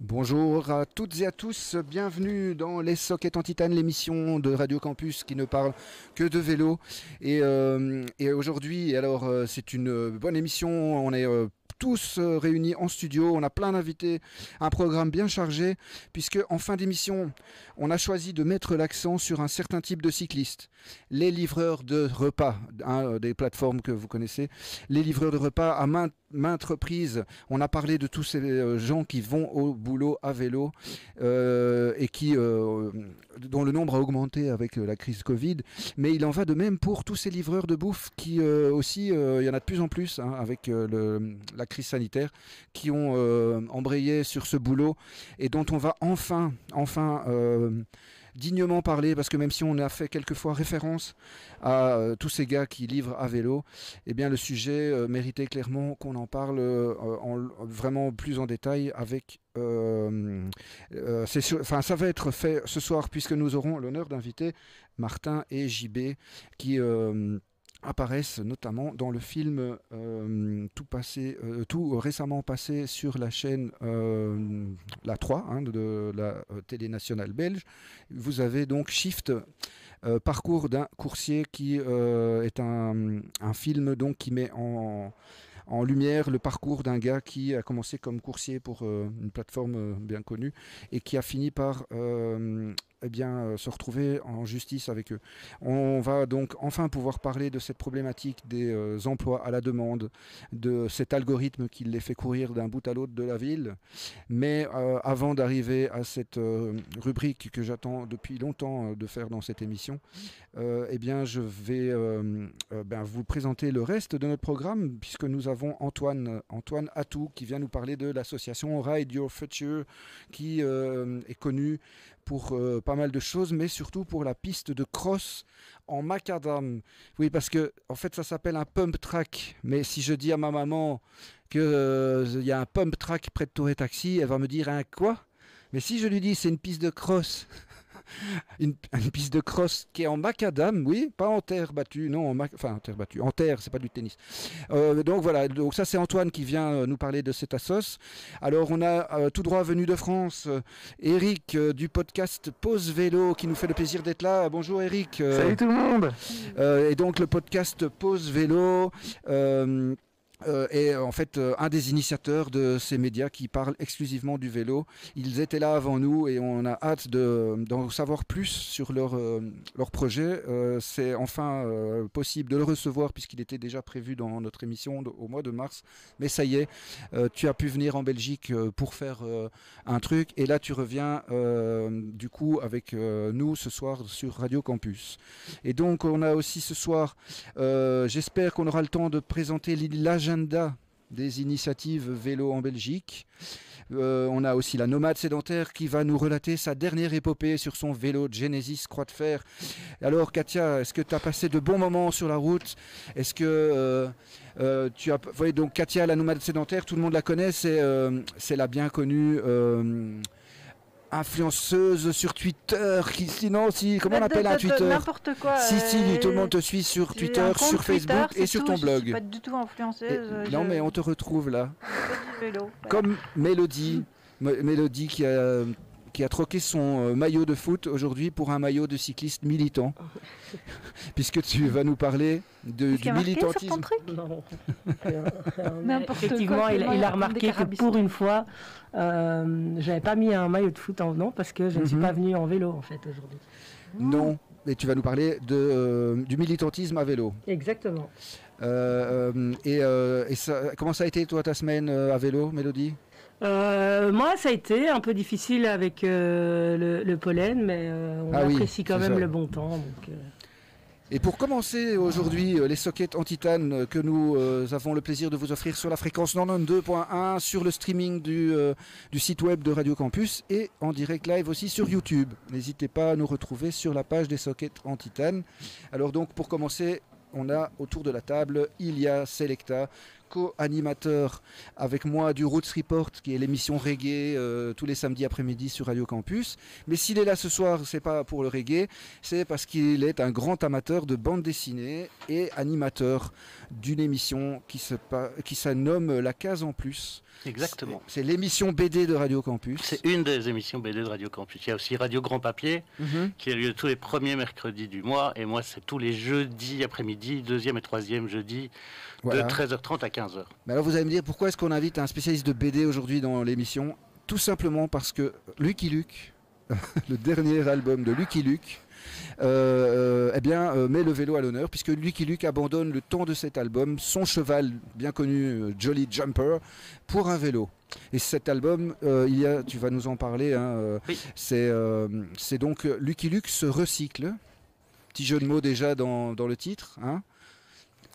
Bonjour à toutes et à tous, bienvenue dans Les Sockets en Titane, l'émission de Radio Campus qui ne parle que de vélo. Et, euh, aujourd'hui, alors euh, c'est une bonne émission, on est euh, tous euh, réunis en studio. On a plein d'invités, un programme bien chargé, puisque en fin d'émission, on a choisi de mettre l'accent sur un certain type de cyclistes. Les livreurs de repas, hein, des plateformes que vous connaissez, les livreurs de repas à maintes, maintes reprises. On a parlé de tous ces euh, gens qui vont au boulot à vélo euh, et qui, euh, dont le nombre a augmenté avec euh, la crise Covid. Mais il en va de même pour tous ces livreurs de bouffe qui euh, aussi, euh, il y en a de plus en plus hein, avec euh, la crise sanitaire, qui ont euh, embrayé sur ce boulot et dont on va enfin, enfin euh, dignement parler, parce que même si on a fait quelquefois référence à euh, tous ces gars qui livrent à vélo, eh bien le sujet euh, méritait clairement qu'on en parle euh, en- vraiment plus en détail avec euh, euh, enfin, ça va être fait ce soir puisque nous aurons l'honneur d'inviter Martin et JB qui euh, apparaissent notamment dans le film euh, tout passé, euh, récemment passé sur la chaîne euh, la 3 hein, de, la télé nationale belge. Vous avez donc Shift, parcours d'un coursier qui est un, film donc qui met en en lumière le parcours d'un gars qui a commencé comme coursier pour une plateforme bien connue et qui a fini par eh bien, euh, se retrouver en justice avec eux. On va donc enfin pouvoir parler de cette problématique des euh, emplois à la demande, de cet algorithme qui les fait courir d'un bout à l'autre de la ville. Mais euh, avant d'arriver à cette rubrique que j'attends depuis longtemps de faire dans cette émission, eh bien, je vais ben, vous présenter le reste de notre programme, puisque nous avons Antoine, Antoine Atou, qui vient nous parler de l'association Ride Your Future, qui est connue pour euh, pas mal de choses, mais surtout pour la piste de cross en macadam. Oui, parce que en fait, ça s'appelle un pump track. Mais si je dis à ma maman que euh, y a un pump track près de Touré Taxi, elle va me dire un quoi? Mais si je lui dis c'est une piste de cross, une, une piste de cross qui est en macadam, oui, pas en terre battue, non, en enfin en terre battue, en terre, c'est pas du tennis. Euh, donc voilà, donc ça c'est Antoine qui vient euh, nous parler de cette assos. Alors on a euh, tout droit venu de France, Eric du podcast Pause Vélo qui nous fait le plaisir d'être là. Bonjour Eric. Salut tout le monde et donc le podcast Pause Vélo euh, euh, est en fait euh, un des initiateurs de ces médias qui parlent exclusivement du vélo. Ils étaient là avant nous et on a hâte de- d'en savoir plus sur leur, euh, leur projet. Euh, C'est enfin euh, possible de le recevoir puisqu'il était déjà prévu dans notre émission au mois de mars. Mais ça y est, euh, tu as pu venir en Belgique euh, pour faire euh, un truc et là tu reviens euh, du coup avec euh, nous ce soir sur Radio Campus. Et donc on a aussi ce soir, euh, j'espère qu'on aura le temps de présenter l'i- l'agenda des initiatives vélo en Belgique. Euh, on a aussi la nomade sédentaire qui va nous relater sa dernière épopée sur son vélo Genesis Croix de Fer. Alors Katia, est-ce que tu as passé de bons moments sur la route? Est-ce que euh, euh, tu as... Vous voyez, donc Katia, la nomade sédentaire, tout le monde la connaît, c'est c'est la bien connue... influenceuse sur Twitter qui sinon si comment on appelle un Twitter N'importe quoi. si si euh, tout le monde te suit sur Twitter sur Twitter, Facebook et sur tout, ton Je suis blog pas du tout influenceuse. Et- non je mais on te retrouve là. comme Mélodie Mélodie qui a qui a troqué son euh, maillot de foot aujourd'hui pour un maillot de cycliste militant. Puisque tu vas nous parler de, du militantisme. N'importe quoi, Effectivement, il, il il a remarqué que pour une fois, euh, j'avais pas mis un maillot de foot en venant parce que je ne suis Mhm. pas venu en vélo en fait aujourd'hui. non et tu vas nous parler de, euh, du militantisme à vélo Exactement. Euh, et, euh, et ça, comment ça a été toi ta semaine à vélo Mélodie? Euh, moi, ça a été un peu difficile avec euh, le, le pollen, mais euh, on Ah oui, apprécie quand même ça. le bon temps. Donc, euh, Et pour commencer aujourd'hui, euh, les sockets en titane euh, que nous euh, avons le plaisir de vous offrir sur la fréquence 92.1, sur le streaming du, site web de Radio Campus et en direct live aussi sur YouTube. N'hésitez pas à nous retrouver sur la page des sockets en titane. Alors donc pour commencer, on a autour de la table Ilia Selecta, co-animateur avec moi du Roots Report, qui est l'émission reggae euh, tous les samedis après-midi sur Radio Campus. Mais s'il est là ce soir, c'est pas pour le reggae, c'est parce qu'il est un grand amateur de bande dessinée et animateur d'une émission qui se, qui se nomme La Case en Plus. Exactement. C'est c'est l'émission BD de Radio Campus. C'est une des émissions BD de Radio Campus. Il y a aussi Radio Grand Papier, Mhm. qui a lieu tous les premiers mercredis du mois. Et moi, c'est tous les jeudis après-midi, deuxième et troisième jeudi, Voilà. de 13h30 à 15h. Mais alors vous allez me dire pourquoi est-ce qu'on invite un spécialiste de BD aujourd'hui dans l'émission? Tout simplement parce que Lucky Luke, le dernier album de Lucky Luke, euh, euh, eh bien, euh, met le vélo à l'honneur puisque Lucky Luke abandonne le temps de cet album, son cheval bien connu, Jolly Jumper, pour un vélo. Et cet album, euh, il y a, tu vas nous en parler, hein, Oui. c'est donc Lucky Luke se recycle. Petit jeu de mots déjà dans, dans le titre. Hein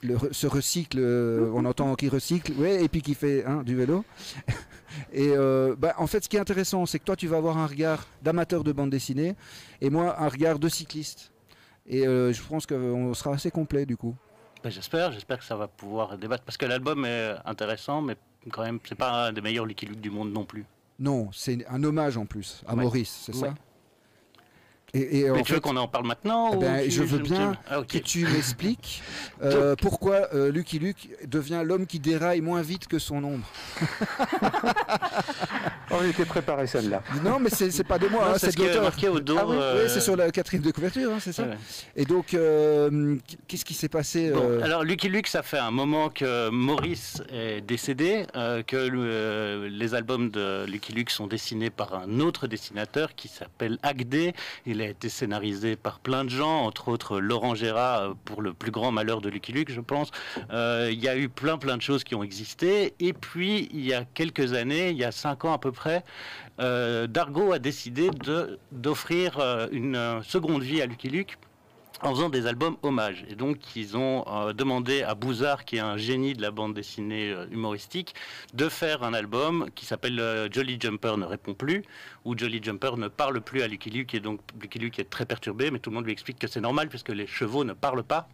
le, se recycle, euh, on entend qu'il recycle, ouais, et puis qu'il fait hein, du vélo. Et euh, bah, en fait, ce qui est intéressant, c'est que toi, tu vas avoir un regard d'amateur de bande dessinée, et moi, un regard de cycliste. Et euh, je pense qu'on sera assez complet du coup. Ben, j'espère, j'espère que ça va pouvoir débattre. Parce que l'album est intéressant, mais quand même, c'est pas un des meilleurs Lucky Luke du monde non plus. Non, c'est un hommage en plus à Ouais. Maurice, c'est Ouais. ça? Et, et en mais tu veux qu'on en parle maintenant Eh ou ben, tu- je veux bien Ah, que tu m'expliques euh, pourquoi euh, Lucky Luke devient l'homme qui déraille moins vite que son ombre. On était préparé celle-là. Non, mais c'est c'est pas de moi, hein, c'est c'est ce de l'auteur. marqué au dos. Ah oui, euh, oui, c'est sur la quatrième de couverture, hein, c'est ça ouais. Et donc, euh, qu'est-ce qui s'est passé Bon, euh, alors Lucky Luke, ça fait un moment que Maurice est décédé, euh, que le- euh, les albums de Lucky Luke sont dessinés par un autre dessinateur qui s'appelle Agdé. Il a été scénarisé par plein de gens, entre autres Laurent Gérard, pour le plus grand malheur de Lucky Luke, je pense. Euh, Il y a eu plein plein de choses qui ont existé. Et puis, il y a quelques années, il y a cinq ans à peu près, euh, Dargo a décidé d'offrir euh, une euh, seconde vie à Lucky Luke en faisant des albums hommages. Et donc, ils ont demandé à Bouzard, qui est un génie de la bande dessinée humoristique, de faire un album qui s'appelle Jolly Jumper ne répond plus, où Jolly Jumper ne parle plus à Lucky Luke, et donc Lucky Luke est très perturbé, mais tout le monde lui explique que c'est normal, puisque les chevaux ne parlent pas.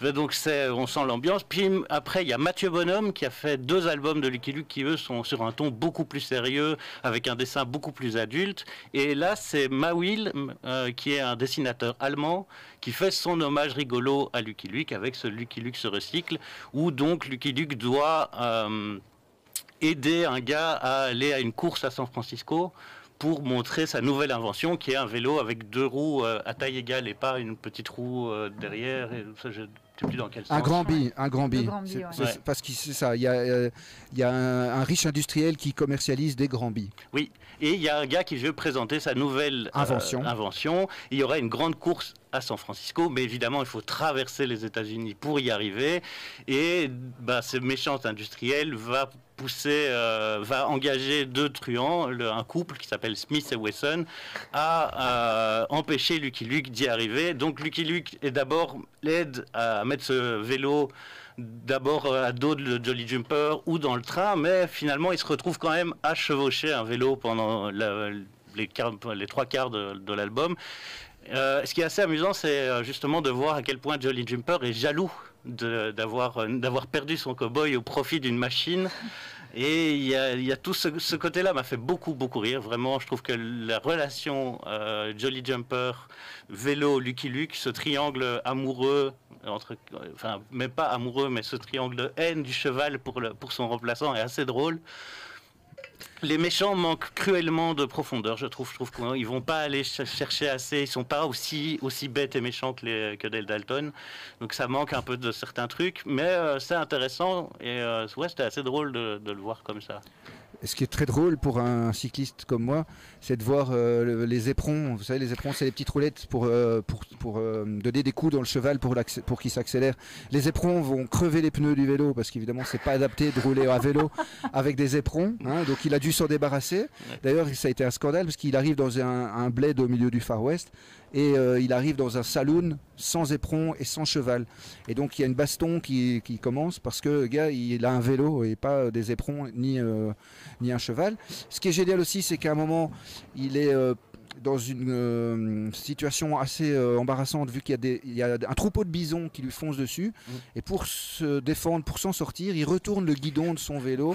Donc on sent l'ambiance. Puis après, il y a Mathieu Bonhomme qui a fait deux albums de Lucky Luke qui eux sont sur un ton beaucoup plus sérieux, avec un dessin beaucoup plus adulte. Et là, c'est Mawil, euh, qui est un dessinateur allemand, qui fait son hommage rigolo à Lucky Luke avec ce Lucky Luke se recycle, où donc Lucky Luke doit euh, aider un gars à aller à une course à San Francisco pour montrer sa nouvelle invention qui est un vélo avec deux roues euh, à taille égale et pas une petite roue euh, derrière. Et ça, je ne sais plus dans quel sens. un grand bi, un grand bi. ouais. Parce que c'est ça, il y a, euh, il y a un, un riche industriel qui commercialise des grands bi. Oui, et il y a un gars qui veut présenter sa nouvelle euh, Invention. invention. Il y aura une grande course à San Francisco, mais évidemment, il faut traverser les États-Unis pour y arriver. Et bah, ce méchant industriel va euh, va engager deux truands, un couple qui s'appelle Smith et Wesson, à euh, empêcher Lucky Luke d'y arriver. Donc Lucky Luke est d'abord l'aide à mettre ce vélo d'abord euh, à dos de Jolly Jumper ou dans le train, mais finalement il se retrouve quand même à chevaucher un vélo pendant les, trois quarts de, l'album. Ce qui est assez amusant, c'est justement de voir à quel point Jolly Jumper est jaloux d'avoir euh, d'avoir perdu son cow-boy au profit d'une machine. Et il y a, tout ce, côté-là m'a fait beaucoup, beaucoup rire. Vraiment, je trouve que la relation euh, Jolly Jumper, vélo, Lucky Luke, ce triangle amoureux, entre, enfin, mais pas amoureux, mais ce triangle haine du cheval pour, le, pour son remplaçant est assez drôle. Les méchants manquent cruellement de profondeur, je trouve. Je trouve qu'ils vont pas aller ch- chercher assez. Ils sont pas aussi bêtes et méchants que, les, que Dale Dalton. Donc ça manque un peu de certains trucs, mais euh, c'est intéressant et euh, ouais, c'était assez drôle de, de le voir comme ça. Ce qui est très drôle pour un cycliste comme moi, c'est de voir euh, le- les éperons. Vous savez, les éperons, c'est les petites roulettes pour, euh, pour, pour euh, donner des coups dans le cheval pour, pour qu'il s'accélère. Les éperons vont crever les pneus du vélo parce qu'évidemment, c'est pas adapté de rouler à vélo avec des éperons. hein. donc, il a dû s'en débarrasser. D'ailleurs, ça a été un scandale parce qu'il arrive dans un, un bled au milieu du Far West et euh, il arrive dans un saloon sans éperon et sans cheval. Et donc, il y a une baston qui, qui commence parce que le gars, il a un vélo et pas des éperons ni. euh, ni un cheval. Ce qui est génial aussi, c'est qu'à un moment, il est, euh, dans une euh, situation assez euh, embarrassante vu qu'il y, a des- il y a un troupeau de bisons qui lui fonce dessus. Mm. Et pour se défendre, pour s'en sortir, il retourne le guidon de son vélo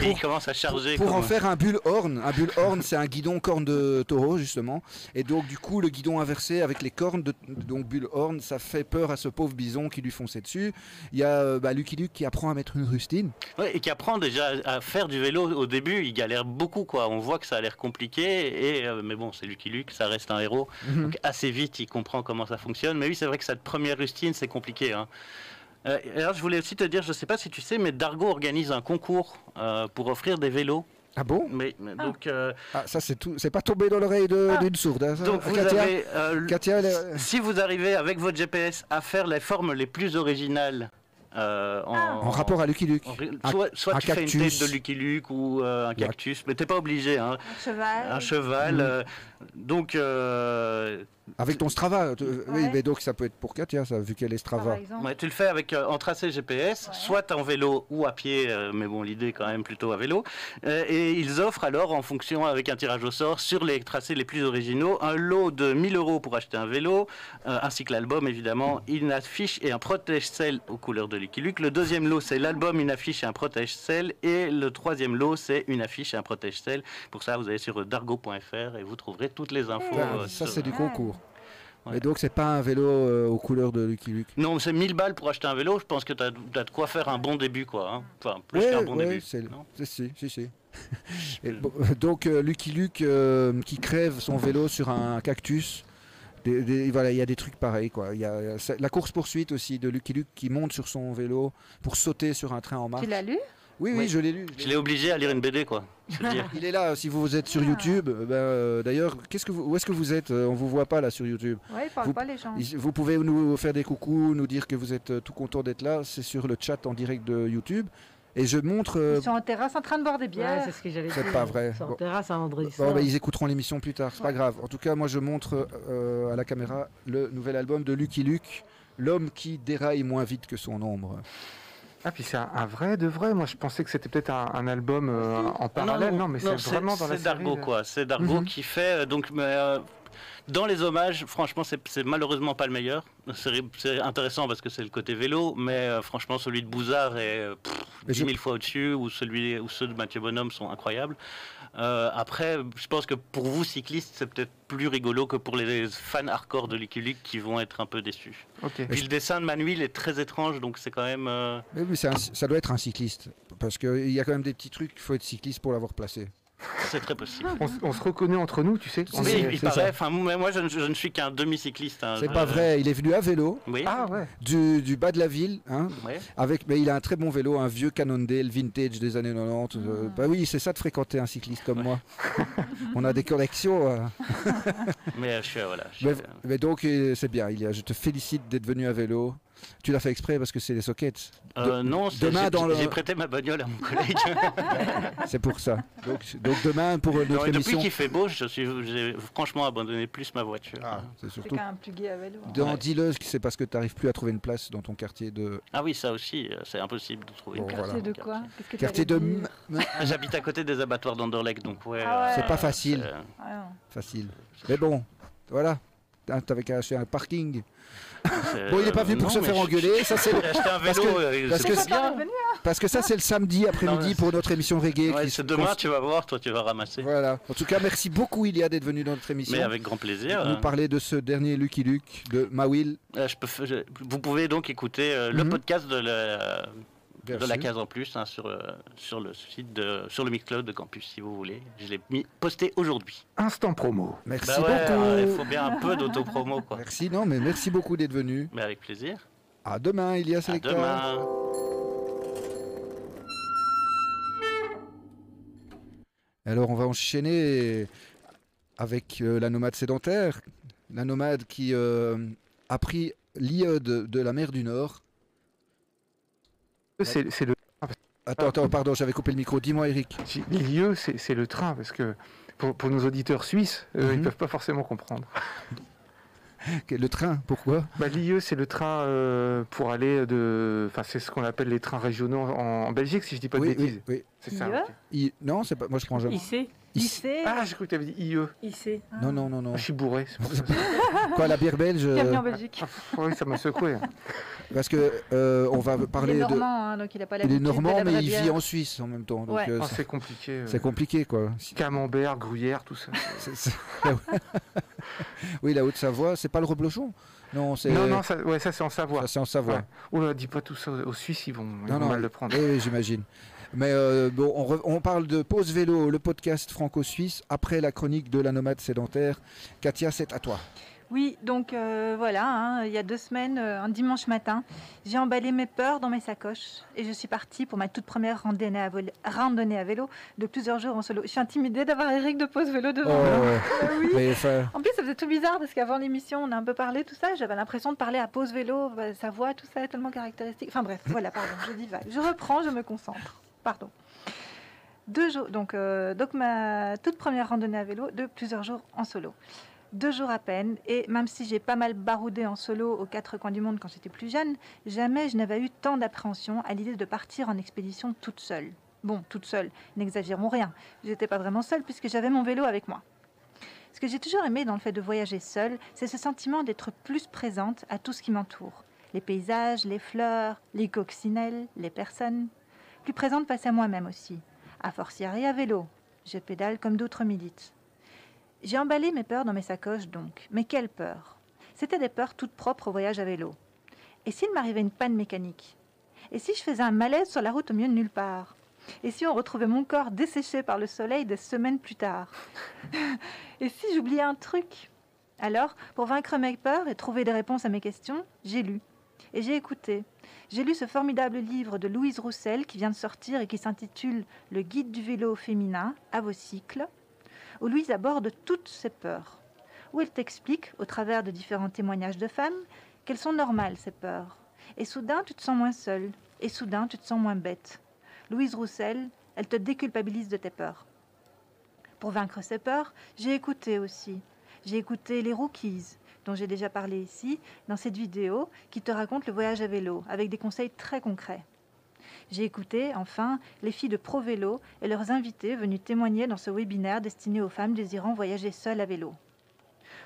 Et Pour- il commence à charger. pour en faire un bullhorn. Un bullhorn, c'est un guidon corne de taureau, justement. Et donc, du coup, le guidon inversé avec les cornes de donc bullhorn, ça fait peur à ce pauvre bison qui lui fonçait dessus. Il y a euh, bah, Lucky Luke qui apprend à mettre une rustine. Ouais, et qui apprend déjà à faire du vélo au début, il galère beaucoup quoi. On voit que ça a l'air compliqué, et, euh, mais bon, c'est Lucky Luke, ça reste un héros. Mhm. Donc assez vite, il comprend comment ça fonctionne. Mais oui, c'est vrai que cette première rustine, c'est compliqué. hein. Euh, alors, je voulais aussi te dire, je sais pas si tu sais, mais Dargo organise un concours euh, pour offrir des vélos. Ah bon? Mais, mais donc, euh, Ah, ça, c'est tout. C'est pas tombé dans l'oreille Ah. d'une sourde. hein, ça donc vous Katia, avez, euh, Katia, elle est- si vous arrivez avec votre GPS à faire les formes les plus originales euh, en, en rapport à Lucky Luke. en- soit soit un tu fais une cactus. tête de Lucky Luke ou euh, un cactus, mais t'es pas obligé. Hein. Un cheval. Un cheval. Mhm. euh, donc, euh, Avec ton Strava. tu- Oui, mais donc ça peut être pour Katia, ça, vu qu'elle est Strava. ouais, tu le fais avec euh, en tracé GPS, Ouais. soit en vélo ou à pied, euh, mais bon, l'idée quand même plutôt à vélo. Euh, et ils offrent alors, en fonction avec un tirage au sort, sur les tracés les plus originaux, un lot de 1000 euros pour acheter un vélo, euh, ainsi que l'album évidemment, une affiche et un protège-sel aux couleurs de Lucky Luke. Le deuxième lot, c'est l'album, une affiche et un protège-sel. Et le troisième lot, c'est une affiche et un protège-sel. Pour ça, vous allez sur dargo.fr et vous trouverez toutes les infos. Ah, euh, ça, sur- c'est du Ouais. concours. Ouais. Et donc, c'est pas un vélo euh, aux couleurs de Lucky Luke? Non, c'est 1000 balles pour acheter un vélo. Je pense que tu as, de quoi faire un bon début, quoi. hein. Enfin, plus Ouais, qu'un bon ouais, début. c'est non? c'est- si, si, si. Et bon, donc euh, Lucky Luke euh, qui crève son vélo sur un cactus. Des- des- voilà, il y a des trucs pareils quoi. Il y a la course poursuite aussi de Lucky Luke qui monte sur son vélo pour sauter sur un train en marche. Tu l'as lu? Oui, oui, Oui. je l'ai lu. je l'ai obligé à lire une BD, quoi. Il est là, si vous êtes sur Ah. YouTube. euh, ben, euh, D'ailleurs, qu'est-ce que vous, où est-ce que vous êtes Euh, On vous voit pas là sur YouTube. Ouais, ils parlent Vous- pas les gens. Vous pouvez nous faire des coucous, nous dire que vous êtes tout content d'être là. C'est sur le chat en direct de YouTube. Et je montre. euh, Ils sont en terrasse en train de boire des Ouais, bières. c'est ce que j'allais C'est dire. pas vrai. C'est en Bon. terrasse un vendredi Bon, soir. bah, ils écouteront l'émission plus tard, c'est pas Ouais. grave. En tout cas, moi je montre euh, à la caméra le nouvel album de Lucky Luke, L'homme qui déraille moins vite que son ombre. Ah, puis c'est un, un vrai de vrai. Moi, je pensais que c'était peut-être un, un album euh, en parallèle. Non, mais c'est vraiment dans la C'est. Dargo, de- quoi. C'est Dargo Mhm. qui fait. euh, donc, mais, euh, dans les hommages, franchement, c'est malheureusement pas le meilleur. C'est intéressant parce que c'est le côté vélo, mais euh, franchement, celui de Bouzard est euh, pff, Mais 10 je- 000 fois au-dessus, ou, celui, ou ceux de Mathieu Bonhomme sont incroyables. Euh, après, je pense que pour vous, cyclistes, c'est peut-être plus rigolo que pour les fans hardcore de Lucky Luke qui vont être un peu déçus. Ok. Puis le dessin de Manuel est très étrange, donc c'est quand même. euh, Mais un- ça doit être un cycliste, parce qu'il y a quand même des petits trucs, il faut être cycliste pour l'avoir placé. C'est très possible. On, se reconnaît entre nous, tu sais. On Oui, est- il paraît. Enfin, moi, je, ne- je ne suis qu'un demi-cycliste. hein. C'est pas vrai, il est venu à vélo, Oui. Ah ouais. du, du bas de la ville, hein, Ouais. avec, mais il a un très bon vélo, un vieux Cannondale vintage des années 90. euh, Ah. bah oui, c'est ça de fréquenter un cycliste comme moi. On a des collections. euh. Mais euh, je suis, euh, voilà. je suis, Mais, euh, mais donc, euh, c'est bien, je te félicite d'être venu à vélo. Tu l'as fait exprès parce que c'est les sockets. euh, non, c'est- demain j'ai- le- j'ai prêté ma bagnole à mon collègue. C'est pour ça. Donc, donc demain, pour euh, Non, notre et depuis émission. qu'il fait beau, je suis, j'ai franchement abandonné plus ma voiture. Ah, c'est C'est surtout. quand même plus gai à vélo. hein. Dans Ouais. c'est parce que tu n'arrives plus à trouver une place dans ton quartier de. Ah oui, ça aussi, euh, c'est impossible de trouver. Bon, une voilà. Quartier de quoi Qu'est-ce que Quartier de. J'habite à côté des abattoirs d'Anderlecht, donc ouais. Ah ouais. C'est pas facile. c'est- Ah. Facile. Mais bon, voilà. T'avais qu'à acheter un parking. C'est- Bon, il n'est pas venu pour non, se faire je- engueuler. Ça, c'est un Parce vélo, que- euh, parce c'est que bien. revenu parce que ça, c'est le samedi après-midi pour notre émission reggae. Ouais, qui c'est se- demain, tu vas voir, toi tu vas ramasser. Voilà. En tout cas, merci beaucoup, Ilia, d'être venu dans notre émission. Mais avec grand plaisir. Nous euh, parler de ce dernier Lucky Luke de Mawil. euh, je peux je- vous pouvez donc écouter euh, le Mhm. podcast de la, Bien de la case en plus hein, sur, euh, sur le site de sur le Mixcloud de Campus si vous voulez. Je l'ai mis posté aujourd'hui. Instant promo. Merci Bah ouais, beaucoup. euh, il faut bien un peu d'autopromo quoi. Merci, non, mais merci beaucoup d'être venu. Mais avec plaisir. À demain, Ilia À demain. Alors, on va enchaîner avec euh, la nomade sédentaire. La nomade qui euh, a pris l'iode de la mer du Nord. C'est le. Attends, attends, pardon, j'avais coupé le micro. Dis-moi, Eric. si- L'IE, c'est le train, parce que pour, pour nos auditeurs suisses, eux, ils Mhm. peuvent pas forcément comprendre. Le train, pourquoi bah, L'IE, c'est le train euh, pour aller de. Enfin, c'est ce qu'on appelle les trains régionaux en, Belgique, si je dis pas de bêtises. Oui, oui. C'est ça. I... Non, c'est pas. Moi, je prends jamais. IC. IC. Ah, j'ai cru que tu avais dit IE. IC. Ah. Non, non, non, non. Ah, je suis bourré. Pour ça. Quoi, la bière belge Bienvenue en Belgique. oui, ça m'a secoué. Parce que euh, on va parler il est de. hein, donc il a pas Il est normand, mais il vit en Suisse en même temps. Donc Ouais. euh, Ah, c'est- c'est compliqué. euh. c'est compliqué, quoi. Camembert, gruyère, tout ça. C'est- c'est- oui, la Haute-Savoie, c'est pas le reblochon? Non, c'est. Non, non, ça, ouais, ça c'est en Savoie. ça, c'est en Savoie. Ouais. Oh là, dis pas tout ça aux, Suisses, ils vont, ils Non, vont non, mal le prendre. Oui, oui, j'imagine. Mais euh, bon, on, re- on parle de Pause Vélo, le podcast franco-suisse, après la chronique de la nomade sédentaire. Katia, c'est à toi. Oui, donc euh, voilà, hein, il y a deux semaines, euh, un dimanche matin, j'ai emballé mes peurs dans mes sacoches et je suis partie pour ma toute première randonnée à, randonnée à vélo de plusieurs jours en solo. Je suis intimidée d'avoir Eric de Pause Vélo devant moi. Oh, oui. mais, En plus, ça faisait tout bizarre parce qu'avant l'émission, on a un peu parlé, tout ça. J'avais l'impression de parler à pause vélo, bah, sa voix, tout ça est tellement caractéristique. Enfin bref, voilà, pardon, je divague. Je reprends, je me concentre. Pardon. Deux jours, donc, euh, donc ma toute première randonnée à vélo de plusieurs jours en solo. Deux jours à peine, et même si j'ai pas mal baroudé en solo aux quatre coins du monde quand j'étais plus jeune, jamais je n'avais eu tant d'appréhension à l'idée de partir en expédition toute seule. Bon, toute seule, n'exagérons rien. J'étais pas vraiment seule puisque j'avais mon vélo avec moi. Ce que j'ai toujours aimé dans le fait de voyager seule, c'est ce sentiment d'être plus présente à tout ce qui m'entoure. Les paysages, les fleurs, les coccinelles, les personnes. Plus présente face à moi-même aussi. À fortiori à vélo. Je pédale comme d'autres militent. J'ai emballé mes peurs dans mes sacoches donc. Mais quelles peurs C'était des peurs toutes propres au voyage à vélo. Et s'il m'arrivait une panne mécanique? Et si je faisais un malaise sur la route au milieu de nulle part? Et si on retrouvait mon corps desséché par le soleil des semaines plus tard? Et si j'oubliais un truc? Alors, pour vaincre mes peurs et trouver des réponses à mes questions, j'ai lu. Et j'ai écouté. J'ai lu ce formidable livre de Louise Roussel qui vient de sortir et qui s'intitule Le guide du vélo féminin à vos cycles, où Louise aborde toutes ses peurs, où elle t'explique, au travers de différents témoignages de femmes, qu'elles sont normales, ces peurs. Et soudain, tu te sens moins seule, et soudain, tu te sens moins bête. Louise Roussel, elle te déculpabilise de tes peurs. Pour vaincre ces peurs, j'ai écouté aussi. J'ai écouté les Rookies, dont j'ai déjà parlé ici, dans cette vidéo qui te raconte le voyage à vélo, avec des conseils très concrets. J'ai écouté, enfin, les filles de Pro Vélo et leurs invités venus témoigner dans ce webinaire destiné aux femmes désirant voyager seules à vélo.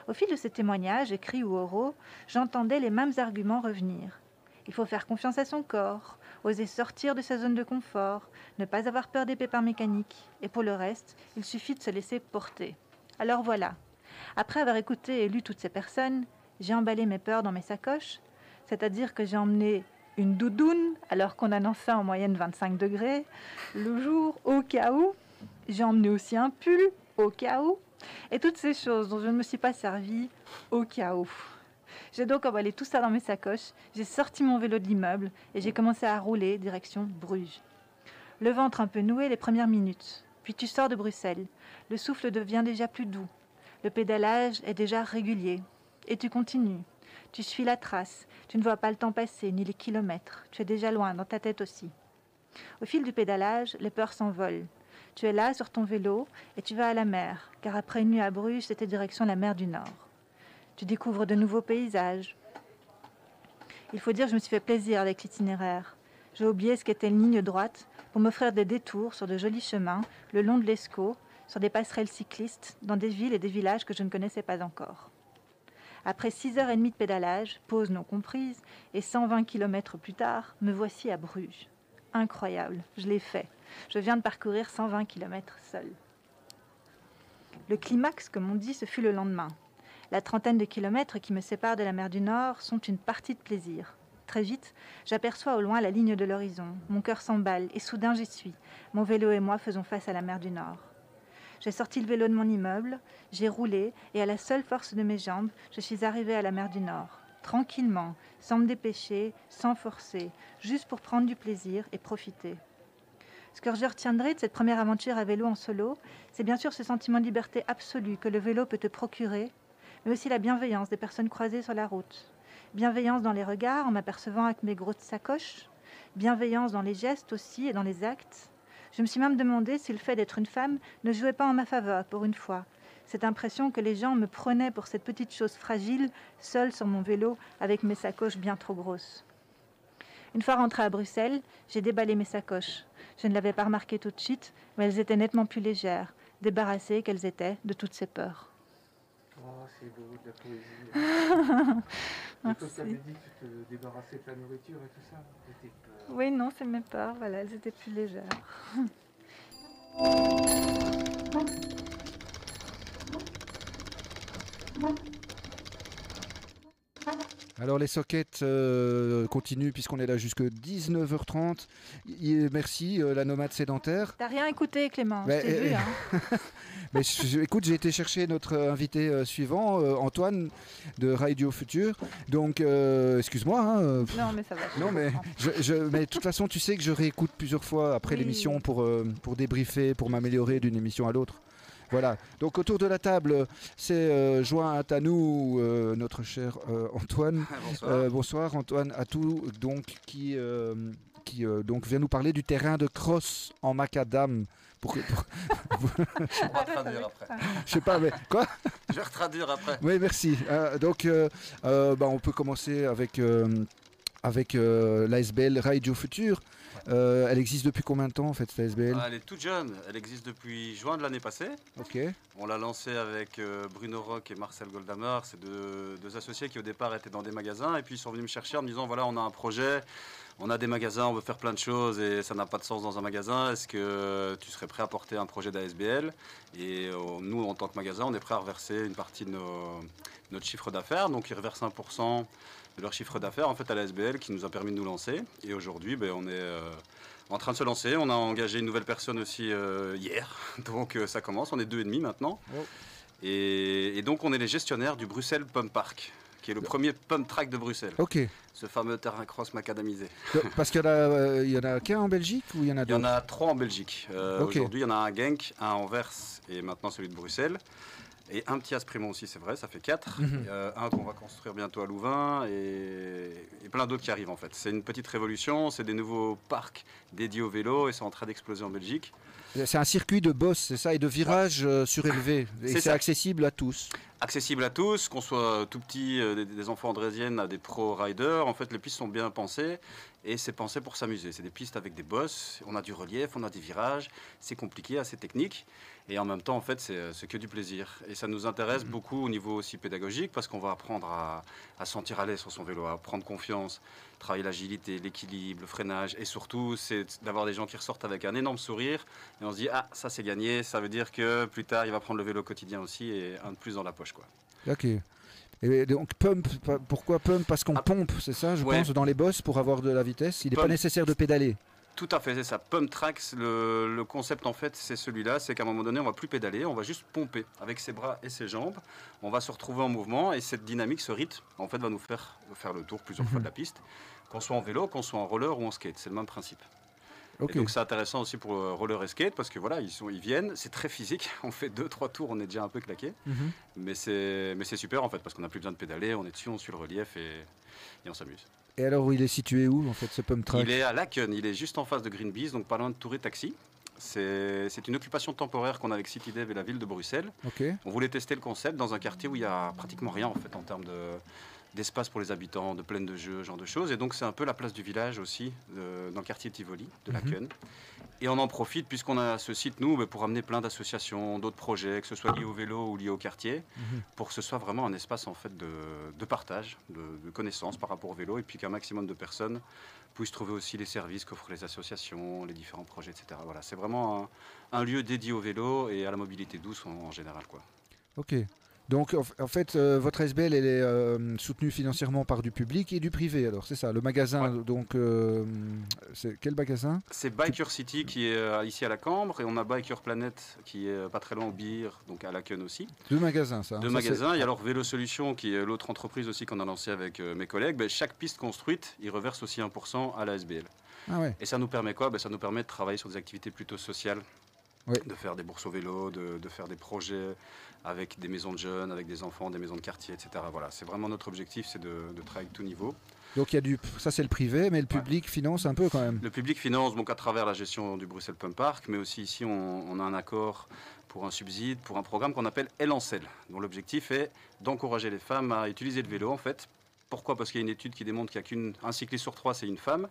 Au fil de ces témoignages, écrits ou oraux, j'entendais les mêmes arguments revenir. Il faut faire confiance à son corps, oser sortir de sa zone de confort, ne pas avoir peur des pépins mécaniques, et pour le reste, il suffit de se laisser porter. Alors voilà, après avoir écouté et lu toutes ces personnes, j'ai emballé mes peurs dans mes sacoches, c'est-à-dire que j'ai emmené une doudoune alors qu'on annonçait en moyenne 25 degrés le jour au cas où. J'ai emmené aussi un pull au cas où. Et toutes ces choses dont je ne me suis pas servie au cas où. J'ai donc emballé tout ça dans mes sacoches, j'ai sorti mon vélo de l'immeuble et j'ai commencé à rouler direction Bruges. Le ventre un peu noué les premières minutes. Puis tu sors de Bruxelles. Le souffle devient déjà plus doux. Le pédalage est déjà régulier. Et tu continues. Tu suis la trace. Tu ne vois pas le temps passer, ni les kilomètres. Tu es déjà loin, dans ta tête aussi. Au fil du pédalage, les peurs s'envolent. Tu es là sur ton vélo et tu vas à la mer, car après une nuit à Bruges, c'était direction la mer du Nord. Tu découvres de nouveaux paysages. Il faut dire que je me suis fait plaisir avec l'itinéraire. J'ai oublié ce qu'était une ligne droite pour m'offrir des détours sur de jolis chemins le long de l'Escaut, sur des passerelles cyclistes, dans des villes et des villages que je ne connaissais pas encore. Après six heures et demie de pédalage, pause non comprise, et 120 kilomètres plus tard, me voici à Bruges. Incroyable, je l'ai fait. Je viens de parcourir 120 kilomètres seul. Le climax, comme on dit, ce fut le lendemain. La trentaine de kilomètres qui me séparent de la mer du Nord sont une partie de plaisir. Très vite, j'aperçois au loin la ligne de l'horizon. Mon cœur s'emballe et soudain j'y suis. Mon vélo et moi faisons face à la mer du Nord. J'ai sorti le vélo de mon immeuble, j'ai roulé et à la seule force de mes jambes, je suis arrivée à la mer du Nord. Tranquillement, sans me dépêcher, sans forcer, juste pour prendre du plaisir et profiter. Ce que je retiendrai de cette première aventure à vélo en solo, c'est bien sûr ce sentiment de liberté absolue que le vélo peut te procurer, mais aussi la bienveillance des personnes croisées sur la route. Bienveillance dans les regards en m'apercevant avec mes grosses sacoches, bienveillance dans les gestes aussi et dans les actes. Je me suis même demandé si le fait d'être une femme ne jouait pas en ma faveur pour une fois, cette impression que les gens me prenaient pour cette petite chose fragile, seule sur mon vélo, avec mes sacoches bien trop grosses. Une fois rentrée à Bruxelles, j'ai déballé mes sacoches. Je ne l'avais pas remarqué tout de suite, mais elles étaient nettement plus légères, débarrassées qu'elles étaient de toutes ces peurs. Oh, c'est beau, de la poésie. Merci. tu avais dit que tu te débarrassais de ta nourriture et tout ça. Oui, non, c'est mes peurs, voilà, elles étaient plus légères. Alors les sockets euh, continuent puisqu'on est là jusque 19h30. Y- Merci euh, la nomade sédentaire. T'as rien écouté, Clément, Mais, je t'ai euh, vu, hein. Mais je- je- écoute, j'ai été chercher notre invité euh, suivant, Antoine de Radio Futur. Donc, excuse-moi. hein, Non, mais ça va. non, mais, je, mais de toute façon, tu sais que je réécoute plusieurs fois après Oui. l'émission pour, pour débriefer, pour m'améliorer d'une émission à l'autre. Voilà. Donc, autour de la table, c'est euh, joint à nous euh, notre cher euh, Antoine. Bonsoir. Bonsoir Antoine Atou, donc qui, qui donc vient nous parler du terrain de cross en macadam. Pour, pour- On va traduire après. je sais pas, mais quoi? Je vais retraduire après. Oui, merci. Donc, bah, on peut commencer avec avec euh, l'ASBL Radio Futur. Euh, elle existe depuis combien de temps en fait cette ASBL Ah, elle est toute jeune. Elle existe depuis juin de l'année passée. Ok. On l'a lancée avec euh, Bruno Rock et Marcel Goldhammer. C'est deux, deux associés qui au départ étaient dans des magasins et puis ils sont venus me chercher en me disant voilà on a un projet, on a des magasins, on veut faire plein de choses et ça n'a pas de sens dans un magasin. Est-ce que tu serais prêt à porter un projet d'ASBL? Et nous en tant que magasin on est prêt à reverser une partie de nos- notre chiffre d'affaires. Donc ils reversent 1% de leur chiffre d'affaires en fait à l'ASBL qui nous a permis de nous lancer. Et aujourd'hui ben, on est euh, en train de se lancer. On a engagé une nouvelle personne aussi euh, hier. Donc euh, ça commence, on est deux et demi maintenant. Oh. Et, et donc on est les gestionnaires du Bruxelles Pump Park, qui est le premier pump track de Bruxelles, Ok. ce fameux terrain cross macadamisé. Parce qu'il y en a, il y en a qu'un en Belgique ou il y en a Il y deux en a trois en Belgique. Aujourd'hui, il y en a un à Genk, un à Anvers et maintenant celui de Bruxelles. Et un petit à Sprimont aussi, c'est vrai, ça fait quatre. Mhm. Euh, un qu'on va construire bientôt à Louvain et, et plein d'autres qui arrivent en fait. C'est une petite révolution, c'est des nouveaux parcs dédiés au vélo et c'est en train d'exploser en Belgique. C'est un circuit de boss, c'est ça, et de virages euh, surélevés. Et C'est accessible à tous. Accessible à tous, qu'on soit tout petit, euh, des, des enfants andrésiennes à des pro riders. En fait, les pistes sont bien pensées et c'est pensé pour s'amuser. C'est des pistes avec des bosses, on a du relief, on a des virages, c'est compliqué, assez technique. Et en même temps, en fait, c'est euh, que du plaisir. Et ça nous intéresse beaucoup au niveau aussi pédagogique parce qu'on va apprendre à, à sentir à l'aise sur son vélo, à prendre confiance, travailler l'agilité, l'équilibre, le freinage. Et surtout, c'est d'avoir des gens qui ressortent avec un énorme sourire et on se dit, ah, ça c'est gagné, ça veut dire que plus tard, il va prendre le vélo quotidien aussi et un de plus dans la poche. Quoi. Ok. Et donc pump, pourquoi pump? Parce qu'on Ah. pompe, c'est ça, je Ouais. pense, dans les bosses pour avoir de la vitesse? Il n'est pas nécessaire de pédaler? Tout à fait, c'est ça. Pump tracks, le, le concept en fait, c'est celui-là, c'est qu'à un moment donné, on va plus pédaler, on va juste pomper avec ses bras et ses jambes. On va se retrouver en mouvement et cette dynamique, ce rythme, en fait, va nous faire faire le tour plusieurs fois de la piste, qu'on soit en vélo, qu'on soit en roller ou en skate. C'est le même principe. Et donc c'est intéressant aussi pour euh, roller et skate parce que voilà, ils, sont, ils viennent, c'est très physique. On fait deux, trois tours, on est déjà un peu claqué. Mhm. Mais c'est mais c'est super en fait parce qu'on n'a plus besoin de pédaler, on est dessus, on suit le relief et, et on s'amuse. Et alors, il est situé où, en fait, ce pump track Il est à Laken, il est juste en face de Greenpeace, donc pas loin de Touré Taxi. C'est une occupation temporaire qu'on a avec CityDev et la ville de Bruxelles. On voulait tester le concept dans un quartier où il y a pratiquement rien en fait en termes de d'espace pour les habitants, de plaine de jeux, ce genre de choses. Et donc c'est un peu la place du village aussi, de- dans le quartier Tivoli, de Mhm. Laken. Et on en profite puisqu'on a ce site, nous, bah, pour amener plein d'associations, d'autres projets, que ce soit liés au vélo ou liés au quartier, Mhm. pour que ce soit vraiment un espace en fait de, de partage, de, de connaissances par rapport au vélo, et puis qu'un maximum de personnes puissent trouver aussi les services qu'offrent les associations, les différents projets, etc. Voilà, c'est vraiment un, un lieu dédié au vélo et à la mobilité douce en, en général, quoi. Ok. Donc, en fait, euh, votre SBL, elle est euh, soutenue financièrement par du public et du privé, alors, c'est ça. Le magasin, donc, euh, c'est quel magasin? C'est Biker City qui est euh, ici à la Cambre, et on a Biker Planet qui est pas très loin au Bir, donc à Laken aussi. Deux magasins, ça. hein. Deux Ça, magasins, et alors Vélo Solutions qui est l'autre entreprise aussi qu'on a lancé avec mes collègues, ben, chaque piste construite, ils reversent aussi 1% à la SBL. Ah ouais. Et ça nous permet quoi? Ben, Ça nous permet de travailler sur des activités plutôt sociales de faire des bourses au vélo, de, de, faire des projets avec des maisons de jeunes, avec des enfants, des maisons de quartier, etc. Voilà, c'est vraiment notre objectif, c'est de, de travailler tout niveau. Donc il y a du, ça c'est le privé, mais le public finance un peu quand même. Le public finance donc à travers la gestion du Bruxelles Pump Park, mais aussi ici on, on a un accord pour un subside, pour un programme qu'on appelle selle, dont l'objectif est d'encourager les femmes à utiliser le vélo en fait. Pourquoi? Parce qu'il y a une étude qui démontre qu'il n'y a qu'un cycliste sur trois, c'est une femme,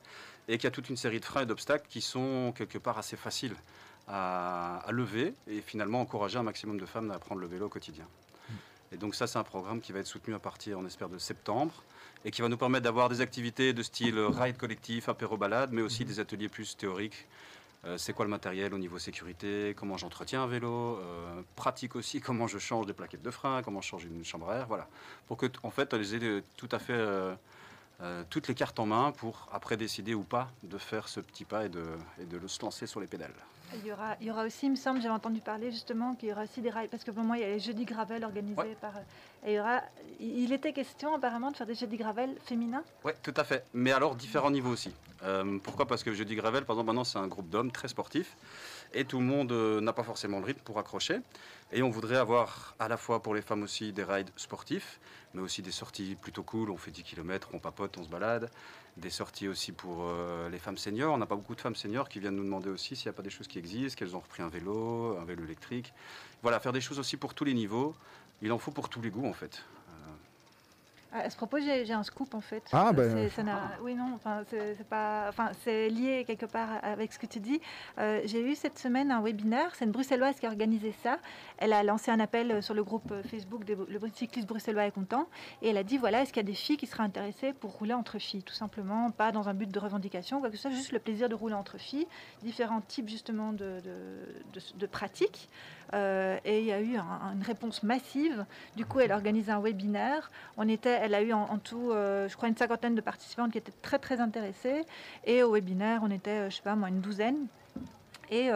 et qu'il y a toute une série de freins et d'obstacles qui sont quelque part assez faciles à, à, lever, et finalement encourager un maximum de femmes à prendre le vélo au quotidien. Et donc ça, c'est un programme qui va être soutenu à partir, on espère, de septembre, et qui va nous permettre d'avoir des activités de style ride collectif, apéro-balade, mais aussi des ateliers plus théoriques. Euh, c'est quoi le matériel au niveau sécurité, comment j'entretiens un vélo, euh, pratique aussi comment je change des plaquettes de frein, comment je change une chambre à air, voilà. Pour que, en fait, les aider tout à fait euh, euh, toutes les cartes en main pour après décider ou pas de faire ce petit pas et de, et de se lancer sur les pédales. Il y, aura, il y aura aussi, il me semble, j'avais entendu parler justement qu'il y aura aussi des rails, parce que pour moi, il y a les jeudis gravel organisés ouais. par. Et il, y aura, il était question apparemment de faire des jeudis gravel féminins Oui, tout à fait. Mais alors, différents niveaux aussi. Euh, pourquoi? Parce que le jeudi gravel, par exemple, maintenant, c'est un groupe d'hommes très sportifs. Et tout le monde euh, n'a pas forcément le rythme pour accrocher. Et on voudrait avoir à la fois pour les femmes aussi des rides sportifs, mais aussi des sorties plutôt cool. On fait 10 km, on papote, on se balade. Des sorties aussi pour euh, les femmes seniors. On n'a pas beaucoup de femmes seniors qui viennent nous demander aussi s'il n'y a pas des choses qui existent, qu'elles ont repris un vélo, un vélo électrique. Voilà, faire des choses aussi pour tous les niveaux. Il en faut pour tous les goûts en fait. À ce propos, j'ai un scoop en fait. Ah ben. oui, non, enfin, c'est pas, enfin, c'est lié quelque part avec ce que tu dis. Euh, j'ai eu cette semaine un webinaire. C'est une bruxelloise qui a organisé ça. Elle a lancé un appel sur le groupe Facebook de le cycliste bruxellois est content et elle a dit voilà, est-ce qu'il y a des filles qui seraient intéressées pour rouler entre filles, tout simplement, pas dans un but de revendication, quoi que ce soit, juste le plaisir de rouler entre filles, différents types justement de, de, de, de pratiques. Euh, et il y a eu un, une réponse massive. Du coup, elle a organisé un webinaire. On était, elle a eu en, tout, euh, je crois, une cinquantaine de participantes qui étaient très très intéressées. Et au webinaire, on était, euh, je sais pas moi, une douzaine. Et,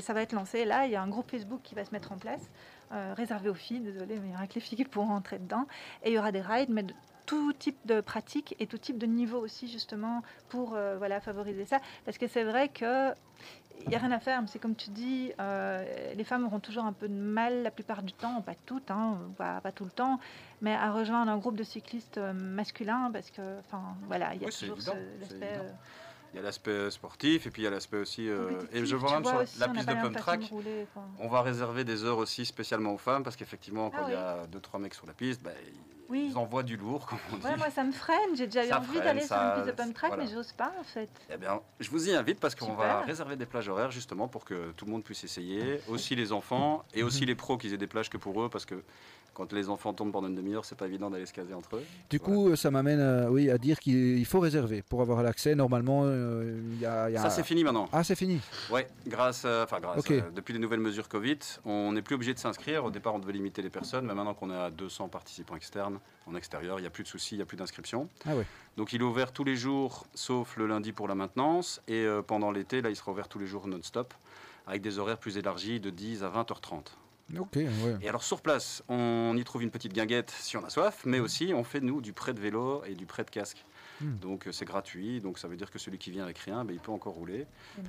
ça va être lancé. Là, il y a un groupe Facebook qui va se mettre en place, réservé aux filles. Désolée, mais il y aura que les filles qui pourront entrer dedans. Et il y aura des rides, mais de, tout type de pratique et tout type de niveau aussi justement pour voilà favoriser ça parce que c'est vrai que il n'y a rien à faire, c'est comme tu dis, euh, les femmes auront toujours un peu de mal la plupart du temps, pas toutes, hein, pas, pas, tout le temps, mais à rejoindre un groupe de cyclistes masculins parce que, enfin, voilà, il y a oui, toujours l'aspect. Euh... Il y a l'aspect sportif et puis il y a l'aspect aussi. Euh, et je vois même sur aussi, la piste de pump track, rouler, on va réserver des heures aussi spécialement aux femmes parce qu'effectivement, quand ah, il y a deux trois mecs sur la piste, bah, oui. ils envoient du lourd, comme on dit. Ouais, moi, ça me freine. J'ai déjà eu Ça envie d'aller sur une piste de pump track, voilà. mais j'ose pas, en fait. Eh bien, je vous y invite parce qu'on va réserver des plages horaires justement pour que tout le monde puisse essayer, aussi les enfants et aussi les pros qu'ils aient des plages que pour eux parce que quand les enfants tombent pendant une demi-heure, c'est pas évident d'aller se caser entre eux. Du coup, ça m'amène euh, oui, à dire qu'il faut réserver pour avoir l'accès. Normalement, euh, il y a. il y a- Ça, c'est fini maintenant. Ah, c'est fini. Ouais, grâce, à- enfin grâce, Ok. euh, depuis les nouvelles mesures Covid, on n'est plus obligé de s'inscrire. Au départ, on devait limiter les personnes, mais maintenant qu'on est à 200 participants externes, en extérieur, il n'y a plus de soucis, il n'y a plus d'inscription. Ah. Donc il est ouvert tous les jours, sauf le lundi pour la maintenance, et euh, pendant l'été, là, il sera ouvert tous les jours non-stop, avec des horaires plus élargis de 10 à 20h30. Ok, ouais. Et alors sur place, on y trouve une petite guinguette si on a soif, mais aussi on fait nous du prêt de vélo et du prêt de casque. Hmm. Donc euh, c'est gratuit, donc ça veut dire que celui qui vient avec rien, ben, il peut encore rouler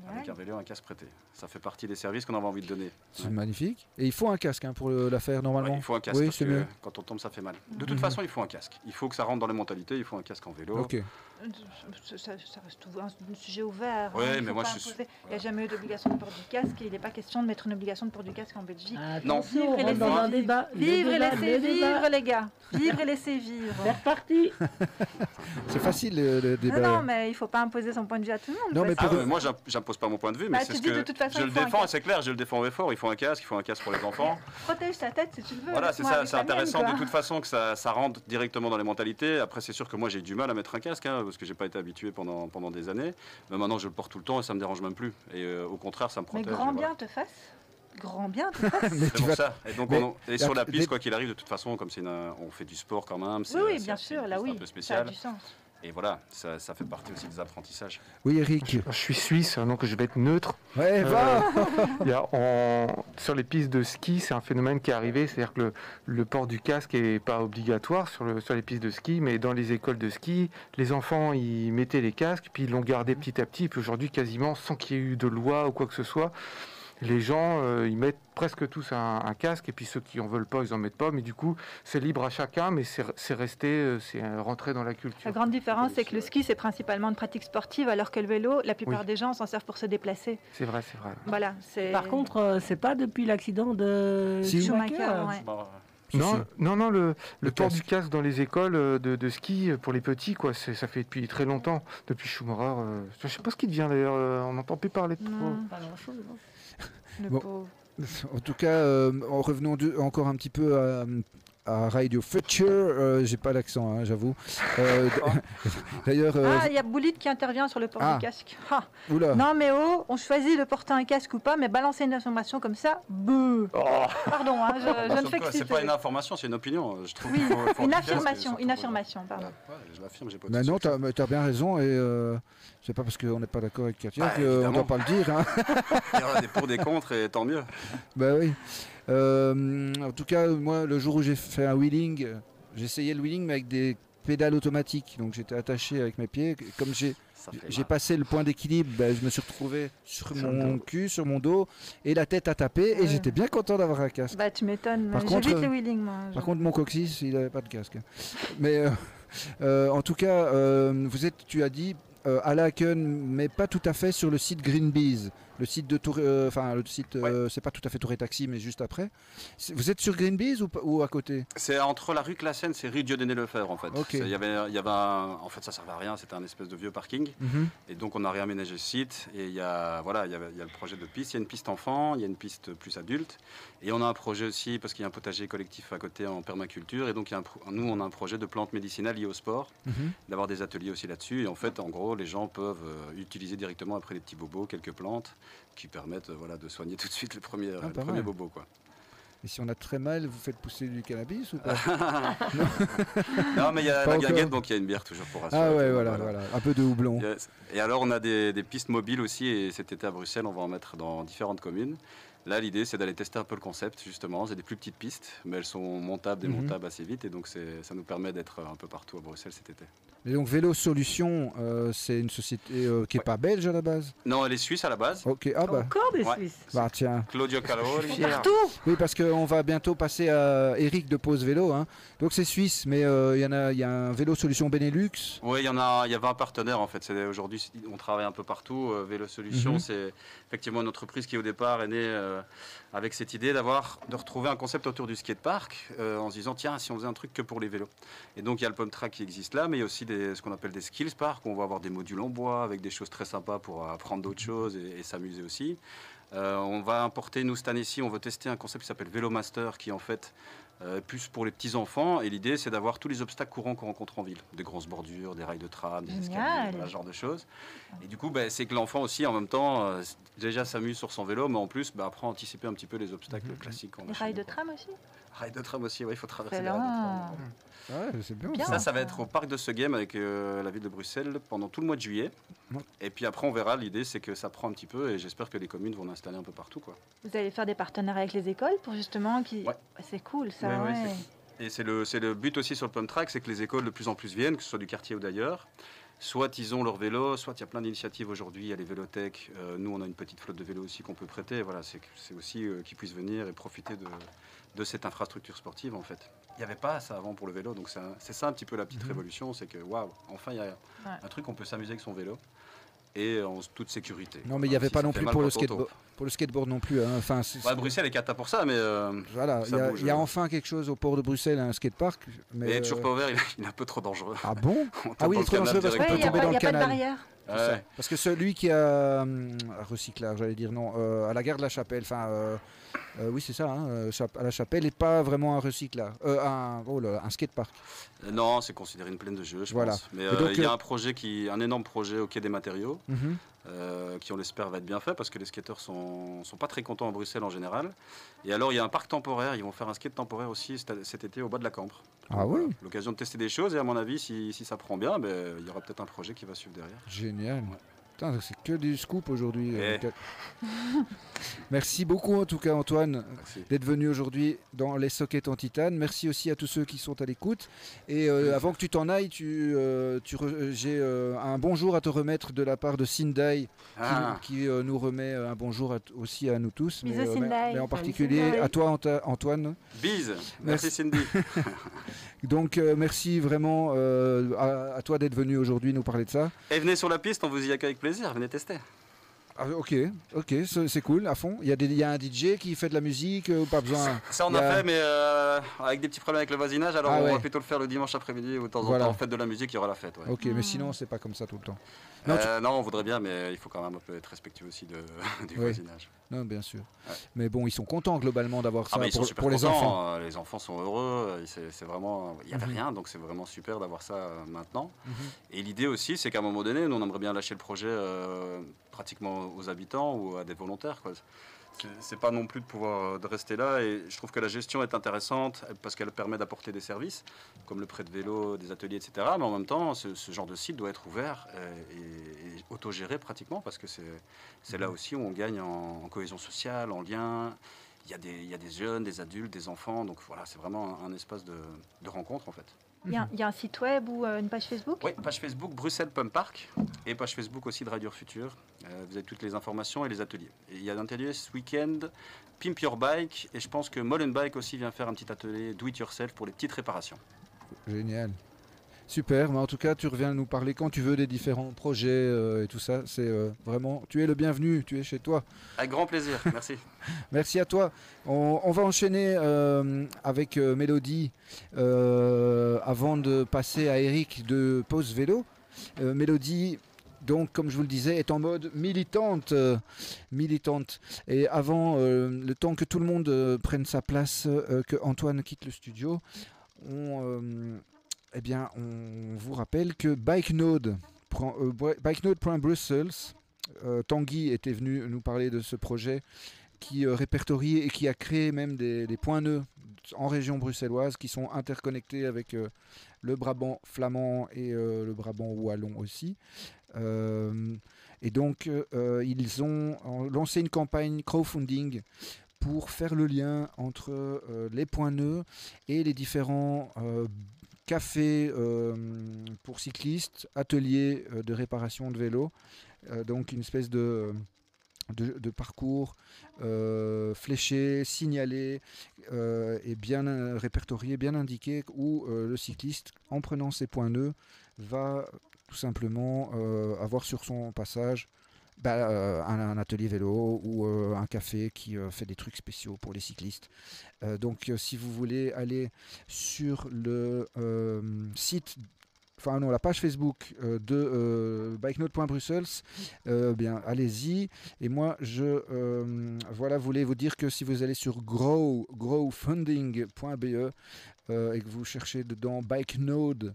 avec un vélo et un casque prêté. Ça fait partie des services qu'on avait envie de donner. C'est Ouais. magnifique. Et il faut un casque hein, pour le- la faire Ouais, normalement. il faut un casque Oui, parce c'est que mieux. quand on tombe, ça fait mal. De toute Mhm. façon, il faut un casque. Il faut que ça rentre dans les mentalités. Il faut un casque en vélo. Ça, reste tout- un, un sujet ouvert. hein, il mais faut moi, pas je suis- imposer. Il n'y a jamais eu d'obligation de port du casque et il n'est pas question de mettre une obligation de port du casque en Belgique. Non. Attention, Vivre on et rentre dans laisser un vivre. débat. Vivre et laisser vivre, les gars. Vivre et laisser vivre. C'est reparti. C'est facile le, le débat. Non, non, mais il ne faut pas imposer son point de vue à tout le monde. Non, mais Ah, ouais, moi, j'im- j'impose pas mon point de vue, mais Bah, c'est ce que de toute façon, je le défends, c'est clair, je le défends au effort. Il faut un casque, il faut un casque pour les enfants. Protège ta tête si tu le veux. Voilà, c'est ça, c'est intéressant de toute façon que ça, rentre directement dans les mentalités. Après, c'est sûr que moi j'ai du mal à mettre un casque hein, parce que j'ai pas été habitué pendant, pendant des années. Mais maintenant, je le porte tout le temps et ça me dérange même plus. Et euh, au contraire, ça me Mais protège. grand et voilà. bien te fasse. Grand bien te fasse. Mais C'est pour vas- ça. Et donc, mais- on, et sur la mais- piste, quoi qu'il arrive, de toute façon, comme c'est on fait du sport quand même. c'est- oui, bien sûr, là oui. un peu Ça a du sens. Et voilà, ça, ça fait partie aussi des apprentissages. Oui, Eric. Je suis suisse, donc je vais être neutre. Ouais, Euh, va Il y a Sur les pistes de ski, c'est un phénomène qui est arrivé, c'est-à-dire que le, le port du casque n'est pas obligatoire sur, le, sur les pistes de ski, mais dans les écoles de ski, les enfants ils mettaient les casques, puis ils l'ont gardé petit à petit, puis aujourd'hui quasiment sans qu'il y ait eu de loi ou quoi que ce soit. Les gens, euh, ils mettent presque tous un, un casque, et puis ceux qui en veulent pas, ils en mettent pas. Mais du coup, c'est libre à chacun, mais c'est resté, euh, c'est euh, rentré dans la culture. La grande différence, c'est que le ski, c'est principalement une pratique sportive, alors que le vélo, la plupart Oui. des gens s'en servent pour se déplacer. C'est vrai, c'est vrai. Voilà. c'est- Par contre, c'est pas depuis l'accident de Si. Schumacher, ouais. Bon, Si, Non, non, non, le, Le le port casque. du casque dans les écoles de, de ski pour les petits, quoi, ça fait depuis très longtemps, depuis Schumacher. euh, je sais pas ce qui devient d'ailleurs, on n'entend plus parler de trop. Non, Pas grand-chose. Le Bon. pauvre. En tout cas, euh, en revenant de- encore un petit peu à, à Radio Future, euh, j'ai pas l'accent, hein, j'avoue. Euh, D'ailleurs, euh, Ah, il y a Boulit qui intervient sur le port Ah. du casque. Ah. oula. Non, mais oh, on choisit de porter un casque ou pas, mais balancer une information comme ça, beuh. Pardon, hein, je, je ne fais que C'est pas une information, c'est une opinion. Je trouve Oui, qu'il faut- faut une affirmation, une affirmation, pardon. Ouais, je l'affirme, j'ai pas Mais non, tu as, bien raison, et euh, c'est pas parce qu'on n'est pas d'accord avec Katia Bah, qu'on ne doit pas le dire. hein. Il y aura des pour, des contre, et tant mieux. Bah oui. Euh, en tout cas, moi, le jour où j'ai fait un wheeling, j'ai essayé le wheeling, mais avec des pédales automatiques. Donc j'étais attaché avec mes pieds. Comme j'ai passé le point d'équilibre, bah, je me suis retrouvé sur Sur le mon cul, sur mon dos, et la tête à taper. Et Ouais. j'étais bien content d'avoir un casque. Bah, tu m'étonnes. Par contre, wheelings, moi. Par contre, mon coccyx, il n'avait pas de casque. Mais euh, euh, en tout cas, euh, vous êtes, tu as dit, euh, à Laken, mais pas tout à fait sur le site Greenbees. Le site de Tour, euh, enfin le site, euh, c'est pas tout à fait Touré Taxi, mais juste après. Vous êtes sur Greenbees ou, à côté? C'est entre la rue Classen, c'est rue Dieudonné Lefebvre en fait. Ok. C'est- Il y avait, il y avait un- en fait ça servait à rien, c'était un espèce de vieux parking. Mhm. Et donc on a réaménagé le site et il y a voilà, il y, avait- il y a le projet de piste, il y a une piste enfant, il y a une piste plus adulte et on a un projet aussi parce qu'il y a un potager collectif à côté en permaculture et donc il y a un pro- nous on a un projet de plantes médicinales liées au sport, Mhm. d'avoir des ateliers aussi là-dessus et en fait en gros les gens peuvent euh, utiliser directement après les petits bobos quelques plantes qui permettent euh, voilà de soigner tout de suite le premier, Ah, le premier mal. bobo quoi. Et si on a très mal, vous faites pousser du cannabis ou pas non mais il y a Pas la guinguette donc il y a une bière toujours pour rassurer. Ah ouais, voilà, voilà, un peu de houblon. Et alors, on a des, des pistes mobiles aussi, et cet été à Bruxelles, on va en mettre dans différentes communes. Là, l'idée, c'est d'aller tester un peu le concept, justement. C'est des plus petites pistes, mais elles sont montables, démontables assez vite, et donc ça nous permet d'être un peu partout à Bruxelles cet été. Et donc Vélo Solutions, euh, c'est une société euh, qui est Ouais. pas belge à la base? Non, elle est suisse à la base. Ok, ah bah, Encore des Ouais. Suisses. bah tiens. Claudio Calori. Partout Oui, parce qu'on va bientôt passer à Eric de Pause Vélo. hein. Donc c'est suisse, mais euh, il y en a, il y a un Vélo Solution Benelux. Oui, il y en a, il y a 20 partenaires en fait. Aujourd'hui, on travaille un peu partout. Euh, Vélo Solutions, Mhm. c'est effectivement une entreprise qui au départ est née euh, avec cette idée d'avoir, de retrouver un concept autour du skatepark euh, en se disant tiens, si on faisait un truc que pour les vélos. Et donc il y a le pump track qui existe là, mais il y a aussi des, ce qu'on appelle des skills parks. où On va avoir des modules en bois avec des choses très sympas pour apprendre d'autres choses et, s'amuser aussi. Euh, on va importer, nous cette année-ci, on veut tester un concept qui s'appelle Vélo Master, qui en fait euh, plus pour les petits enfants. Et l'idée, c'est d'avoir tous les obstacles courants qu'on rencontre en ville, des grosses bordures, des rails de tram, des escaliers, voilà, ce genre de choses. Et du coup, ben, c'est que l'enfant aussi, en même temps, euh, déjà s'amuse sur son vélo, mais en plus, ben, apprend à anticiper un petit peu les obstacles classiques. a Les chez rails de tram aussi Rails de tram aussi, oui, il faut traverser les. Ouais, c'est bien. Bien. Ça, ça va être au parc de ce game avec euh, la ville de Bruxelles pendant tout le mois de juillet. Ouais. Et puis après, on verra. L'idée, c'est que ça prend un petit peu et j'espère que les communes vont l'installer un peu partout. Quoi. Vous allez faire des partenariats avec les écoles pour justement qui. Ouais. C'est cool ça. Ouais, ouais, ouais. Et c'est le, c'est le but aussi sur le pump track, c'est que les écoles de plus en plus viennent, que ce soit du quartier ou d'ailleurs. Soit ils ont leur vélo, soit il y a plein d'initiatives aujourd'hui, il y a les vélothèques. Euh, nous, on a une petite flotte de vélos aussi qu'on peut prêter. Voilà, c'est, aussi euh, qu'ils puissent venir et profiter de, de cette infrastructure sportive en fait. Il n'y avait pas ça avant pour le vélo, donc c'est ça un petit peu la petite Mhm. révolution, c'est que waouh, enfin il y a un truc, on peut s'amuser avec son vélo et en toute sécurité. Non, mais il n'y avait Si pas non plus pour le, skateboard, pour le skateboard non plus. hein. Enfin, Ouais, Bruxelles est cata pour ça, mais euh, voilà, il y, a- bouge, il y a ouais. enfin quelque chose au port de Bruxelles, un skatepark. Mais il est euh, toujours pas ouvert, il est, il est un peu trop dangereux. Ah bon Ah oui, il est trop le canal dangereux parce qu'on peut il n'y a, tomber dans il y le a pas de canal. barrière. Ça. Parce que celui qui a hum, un recyclage, j'allais dire non, euh, à la gare de la Chapelle, enfin, euh, euh, oui c'est ça, hein, euh, à la Chapelle, n'est pas vraiment un recyclage, euh, un, oh là, un skatepark. Euh, Non, c'est considéré une plaine de jeu, je Voilà. pense. Mais euh, il y a euh, un projet qui, un énorme projet au quai des matériaux, Mhm. Euh, qui on l'espère va être bien fait parce que les skateurs sont, sont pas très contents à Bruxelles en général. Et alors il y a un parc temporaire, ils vont faire un skate temporaire aussi cet, été au bas de la Cambre. Ah oui L'occasion de tester des choses et à mon avis, si, si ça prend bien, ben, il y aura peut-être un projet qui va suivre derrière. Génial. Ouais. Putain, c'est que du scoop aujourd'hui. euh, Eh. Merci beaucoup en tout cas Antoine d'être venu aujourd'hui dans les sockets en titane. Merci aussi à tous ceux qui sont à l'écoute. Et euh, avant que tu t'en ailles, tu, euh, tu j'ai euh, un bonjour à te remettre de la part de Sindai qui, Ah, qui, euh, nous remet un bonjour à aussi à nous tous. Bisous, mais, euh, mais- en particulier à toi Anta- Antoine. bise. Merci. Merci Cindy. Donc euh, merci vraiment euh, à, à toi d'être venu aujourd'hui nous parler de ça. Et venez sur la piste, on vous y accueille avec plaisir. Venez tester. Ah, ok, ok, c'est cool, à fond. Il y, a des- il y a un DJ qui fait de la musique, euh, pas besoin. Ça on a a- fait, mais euh, avec des petits problèmes avec le voisinage. Alors Ah on ouais. va plutôt le faire le dimanche après-midi ou de temps en Voilà. temps. Fête de la musique, il y aura la fête. ouais. Ok, mais sinon c'est pas comme ça tout le temps. Non, tu- non, on voudrait bien, mais il faut quand même un peu être respectueux aussi de, du voisinage. Non, bien sûr. Ouais. Mais bon, ils sont contents globalement d'avoir ça Ah, ils pour, pour les enfants. euh, Les enfants sont heureux. euh, C'est vraiment, il n'y avait Mhm. rien, donc c'est vraiment super d'avoir ça euh, maintenant. Mhm. Et l'idée aussi, c'est qu'à un moment donné, nous on aimerait bien lâcher le projet euh, pratiquement aux habitants ou à des volontaires. quoi. C'est- pas non plus de pouvoir euh, de rester là. Et je trouve que la gestion est intéressante parce qu'elle permet d'apporter des services comme le prêt de vélo, des ateliers, etc. Mais en même temps, ce, genre de site doit être ouvert euh, et, autogéré pratiquement parce que c'est là aussi où on gagne en, cohésion sociale, en lien. Il y, a des, jeunes, des adultes, des enfants. Donc voilà, c'est vraiment un, espace de rencontre en fait. Il y, a, il y a un site web ou euh, une page Facebook? Oui, page Facebook Bruxelles Pump Park et page Facebook aussi de Radio Futur. Euh, vous avez toutes les informations et les ateliers. Et il y a un atelier ce week-end, Pimp Your Bike, et je pense que Molenbike aussi vient faire un petit atelier Do It Yourself pour les petites réparations. Génial. Super, mais en tout cas, tu reviens nous parler quand tu veux des différents projets euh, et tout ça. C'est euh, vraiment, tu es le bienvenu, tu es chez toi. Avec grand plaisir, merci. Merci à toi. On, on va enchaîner euh, avec Mélodie avant de passer à Eric de Pause Vélo. Mélodie, donc, comme je vous le disais, est en mode militante. euh, militante. Et avant, euh, le temps que tout le monde euh, prenne sa place, que Antoine quitte le studio, on, eh bien, on vous rappelle que BikeNode, prend- euh, BikeNode.Brussels, euh, Tanguy était venu nous parler de ce projet qui euh, répertorie et qui a créé même des, points nœuds en région bruxelloise qui sont interconnectés avec le Brabant flamand et le Brabant wallon aussi. Et donc, ils ont lancé une campagne crowdfunding pour faire le lien entre les points nœuds et les différents cafés euh, pour cyclistes, ateliers euh, de réparation de vélos. Euh, donc, une espèce de, de, parcours fléché, signalé et bien répertorié, bien indiqué, où le cycliste, en prenant ses points nœuds, va tout simplement avoir sur son passage bah, euh, un, atelier vélo ou euh, un café qui euh, fait des trucs spéciaux pour les cyclistes. Donc si vous voulez aller sur le site enfin non, la page Facebook de euh, bien allez-y. Et moi, je voilà, voulais vous dire que si vous allez sur grow, growfunding.be et que vous cherchez dedans Bike Node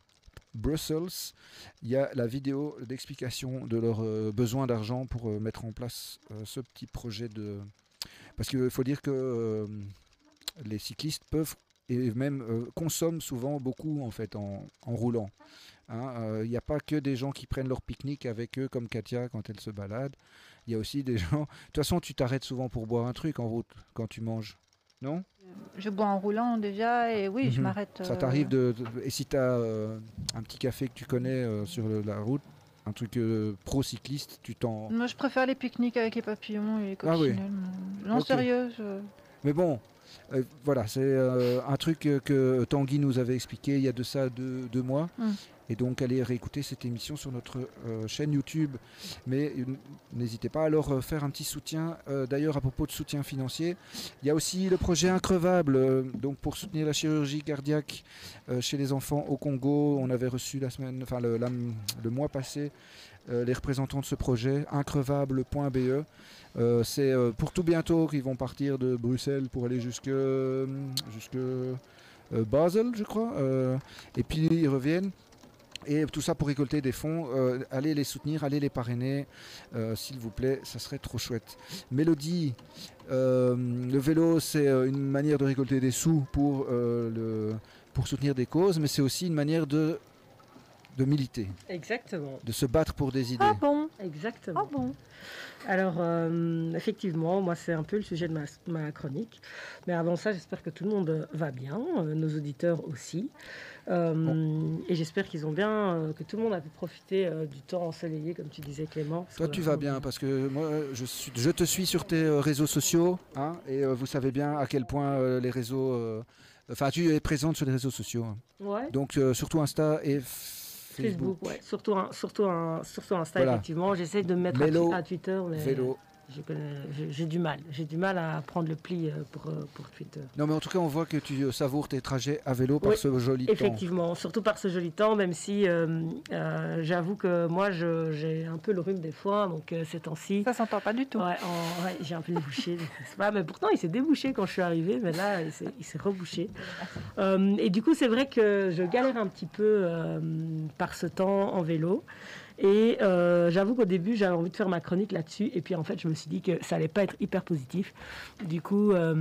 Brussels, il y a la vidéo d'explication de leurs euh, besoins d'argent pour euh, mettre en place euh, ce petit projet de. Parce qu'il faut dire que euh, les cyclistes peuvent et même consomment souvent beaucoup en fait en, en roulant. Hein, Il n'y a pas que des gens qui prennent leur pique-nique avec eux comme Katia quand elle se balade. Il y a aussi des gens. De toute façon, tu t'arrêtes souvent pour boire un truc en route quand tu manges. Non Je bois en roulant déjà et oui, je Mhm. m'arrête. Ça euh, t'arrive de, de- Et si tu as un petit café que tu connais euh, sur le- la route, un truc euh, pro-cycliste, tu t'en. Moi, je préfère les pique-niques avec les papillons et les Ah oui. coccinelles. Non, sérieux. je- Mais bon, euh, voilà, c'est euh, un truc que Tanguy nous avait expliqué il y a de ça deux, deux mois. Mm. Et donc, allez réécouter cette émission sur notre euh, chaîne YouTube. Mais n'hésitez pas à leur faire un petit soutien. D'ailleurs, à propos de soutien financier, il y a aussi le projet Increvable. donc, pour soutenir la chirurgie cardiaque chez les enfants au Congo, on avait reçu la semaine, enfin le, la- le mois passé, les représentants de ce projet, increvable.be. Euh, c'est euh, pour tout bientôt qu'ils vont partir de Bruxelles pour aller jusque, euh, Basel, je crois. Euh, et puis ils reviennent. Et tout ça pour récolter des fonds. Euh, allez les soutenir, allez les parrainer, euh, s'il vous plaît, ça serait trop chouette. Mélodie, euh, le vélo, c'est euh, une manière de récolter des sous pour, euh, pour soutenir des causes, mais c'est aussi une manière de, de militer, Exactement. de se battre pour des idées. Ah bon? Exactement. Oh bon? Alors, euh, effectivement, moi, c'est un peu le sujet de ma, ma chronique. Mais avant ça, j'espère que tout le monde va bien, euh, nos auditeurs aussi. Euh, Et j'espère qu'ils ont bien, euh, que tout le monde a pu profiter euh, du temps ensoleillé, comme tu disais, Clément. Toi, tu vas bien parce que moi, je, suis- je te suis sur tes euh, réseaux sociaux hein, et euh, vous savez bien à quel point euh, les réseaux. euh, Enfin, tu es présente sur les réseaux sociaux. hein. Ouais. Donc, euh, surtout Insta et Facebook. Facebook, ouais. Surtout, un, surtout, un, surtout Insta, Voilà. effectivement. J'essaie de me mettre twi- à Twitter, mais Vélo. J'ai du mal. J'ai du mal à prendre le pli euh, pour, euh, pour Twitter. Non, mais en tout cas, on voit que tu euh, savoures tes trajets à vélo par Oui, ce joli temps. Effectivement, surtout par ce joli temps, même si euh, euh, j'avoue que moi, je- j'ai un peu le rhume des fois, donc euh, ces temps-ci. Ça s'entend pas du tout. Ouais, j'ai un peu débouché, pas Mais pourtant, il s'est débouché quand je suis arrivée, mais là, il s'est- il s'est rebouché. Euh, et du coup, c'est vrai que je galère un petit peu euh, par ce temps en vélo. Et euh, j'avoue qu'au début, j'avais envie de faire ma chronique là-dessus. Et puis, en fait, je me suis dit que ça allait pas être hyper positif. Du coup, euh,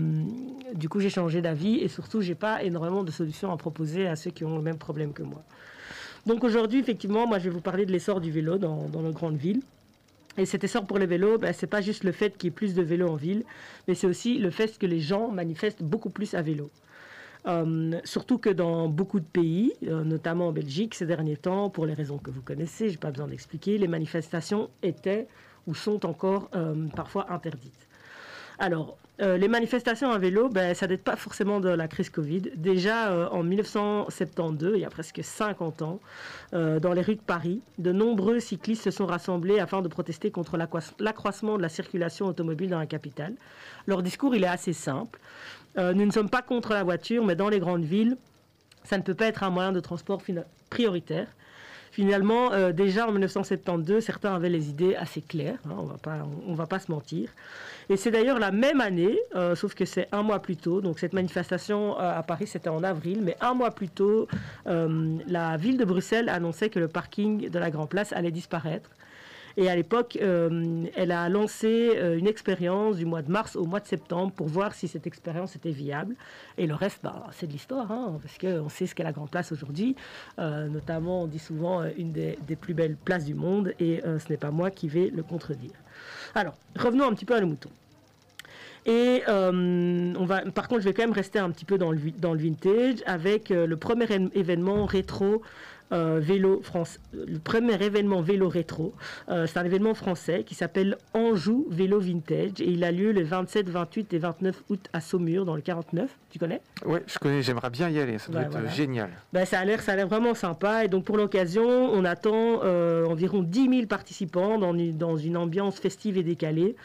coup j'ai changé d'avis. Et surtout, j'ai pas énormément de solutions à proposer à ceux qui ont le même problème que moi. Donc aujourd'hui, effectivement, moi, je vais vous parler de l'essor du vélo dans, dans nos grandes villes. Et cet essor pour les vélos, ben, c'est pas juste le fait qu'il y ait plus de vélos en ville, mais c'est aussi le fait que les gens manifestent beaucoup plus à vélo. Euh, surtout que dans beaucoup de pays, euh, notamment en Belgique, ces derniers temps, pour les raisons que vous connaissez, je n'ai pas besoin d'expliquer, les manifestations étaient ou sont encore euh, parfois interdites. Alors, les manifestations à vélo, ben, ça date pas forcément de la crise Covid. Déjà en 1972, il y a presque 50 ans, dans les rues de Paris, de nombreux cyclistes se sont rassemblés afin de protester contre l'accroisse- l'accroissement de la circulation automobile dans la capitale. Leur discours, il est assez simple. Euh, nous ne sommes pas contre la voiture, mais dans les grandes villes, ça ne peut pas être un moyen de transport prioritaire. Finalement, euh, déjà en 1972, certains avaient les idées assez claires, hein, on on va pas se mentir. Et c'est d'ailleurs la même année, euh, sauf que c'est un mois plus tôt, donc cette manifestation à Paris c'était en avril, mais un mois plus tôt, la ville de Bruxelles annonçait que le parking de la Grand Place allait disparaître. Et à l'époque, euh, elle a lancé euh, une expérience du mois de mars au mois de septembre pour voir si cette expérience était viable. Et le reste, bah, c'est de l'histoire, hein, parce qu'on sait ce qu'est la Grande Place aujourd'hui. Euh, notamment, on dit souvent une des, plus belles places du monde, et ce n'est pas moi qui vais le contredire. Alors, revenons un petit peu à nos moutons. Et on va, par contre, je vais quand même rester un petit peu dans le, vintage avec le premier événement rétro vélo France, le premier événement vélo rétro. Euh, c'est un événement français qui s'appelle Anjou Vélo Vintage et il a lieu le 27, 28 et 29 août à Saumur dans le 49. Tu connais? Ouais, je connais, j'aimerais bien y aller, ça doit être voilà. génial. ben, ça a l'air, ça a l'air vraiment sympa. Et donc pour l'occasion, on attend euh, environ 10 000 participants dans une, dans une ambiance festive et décalée.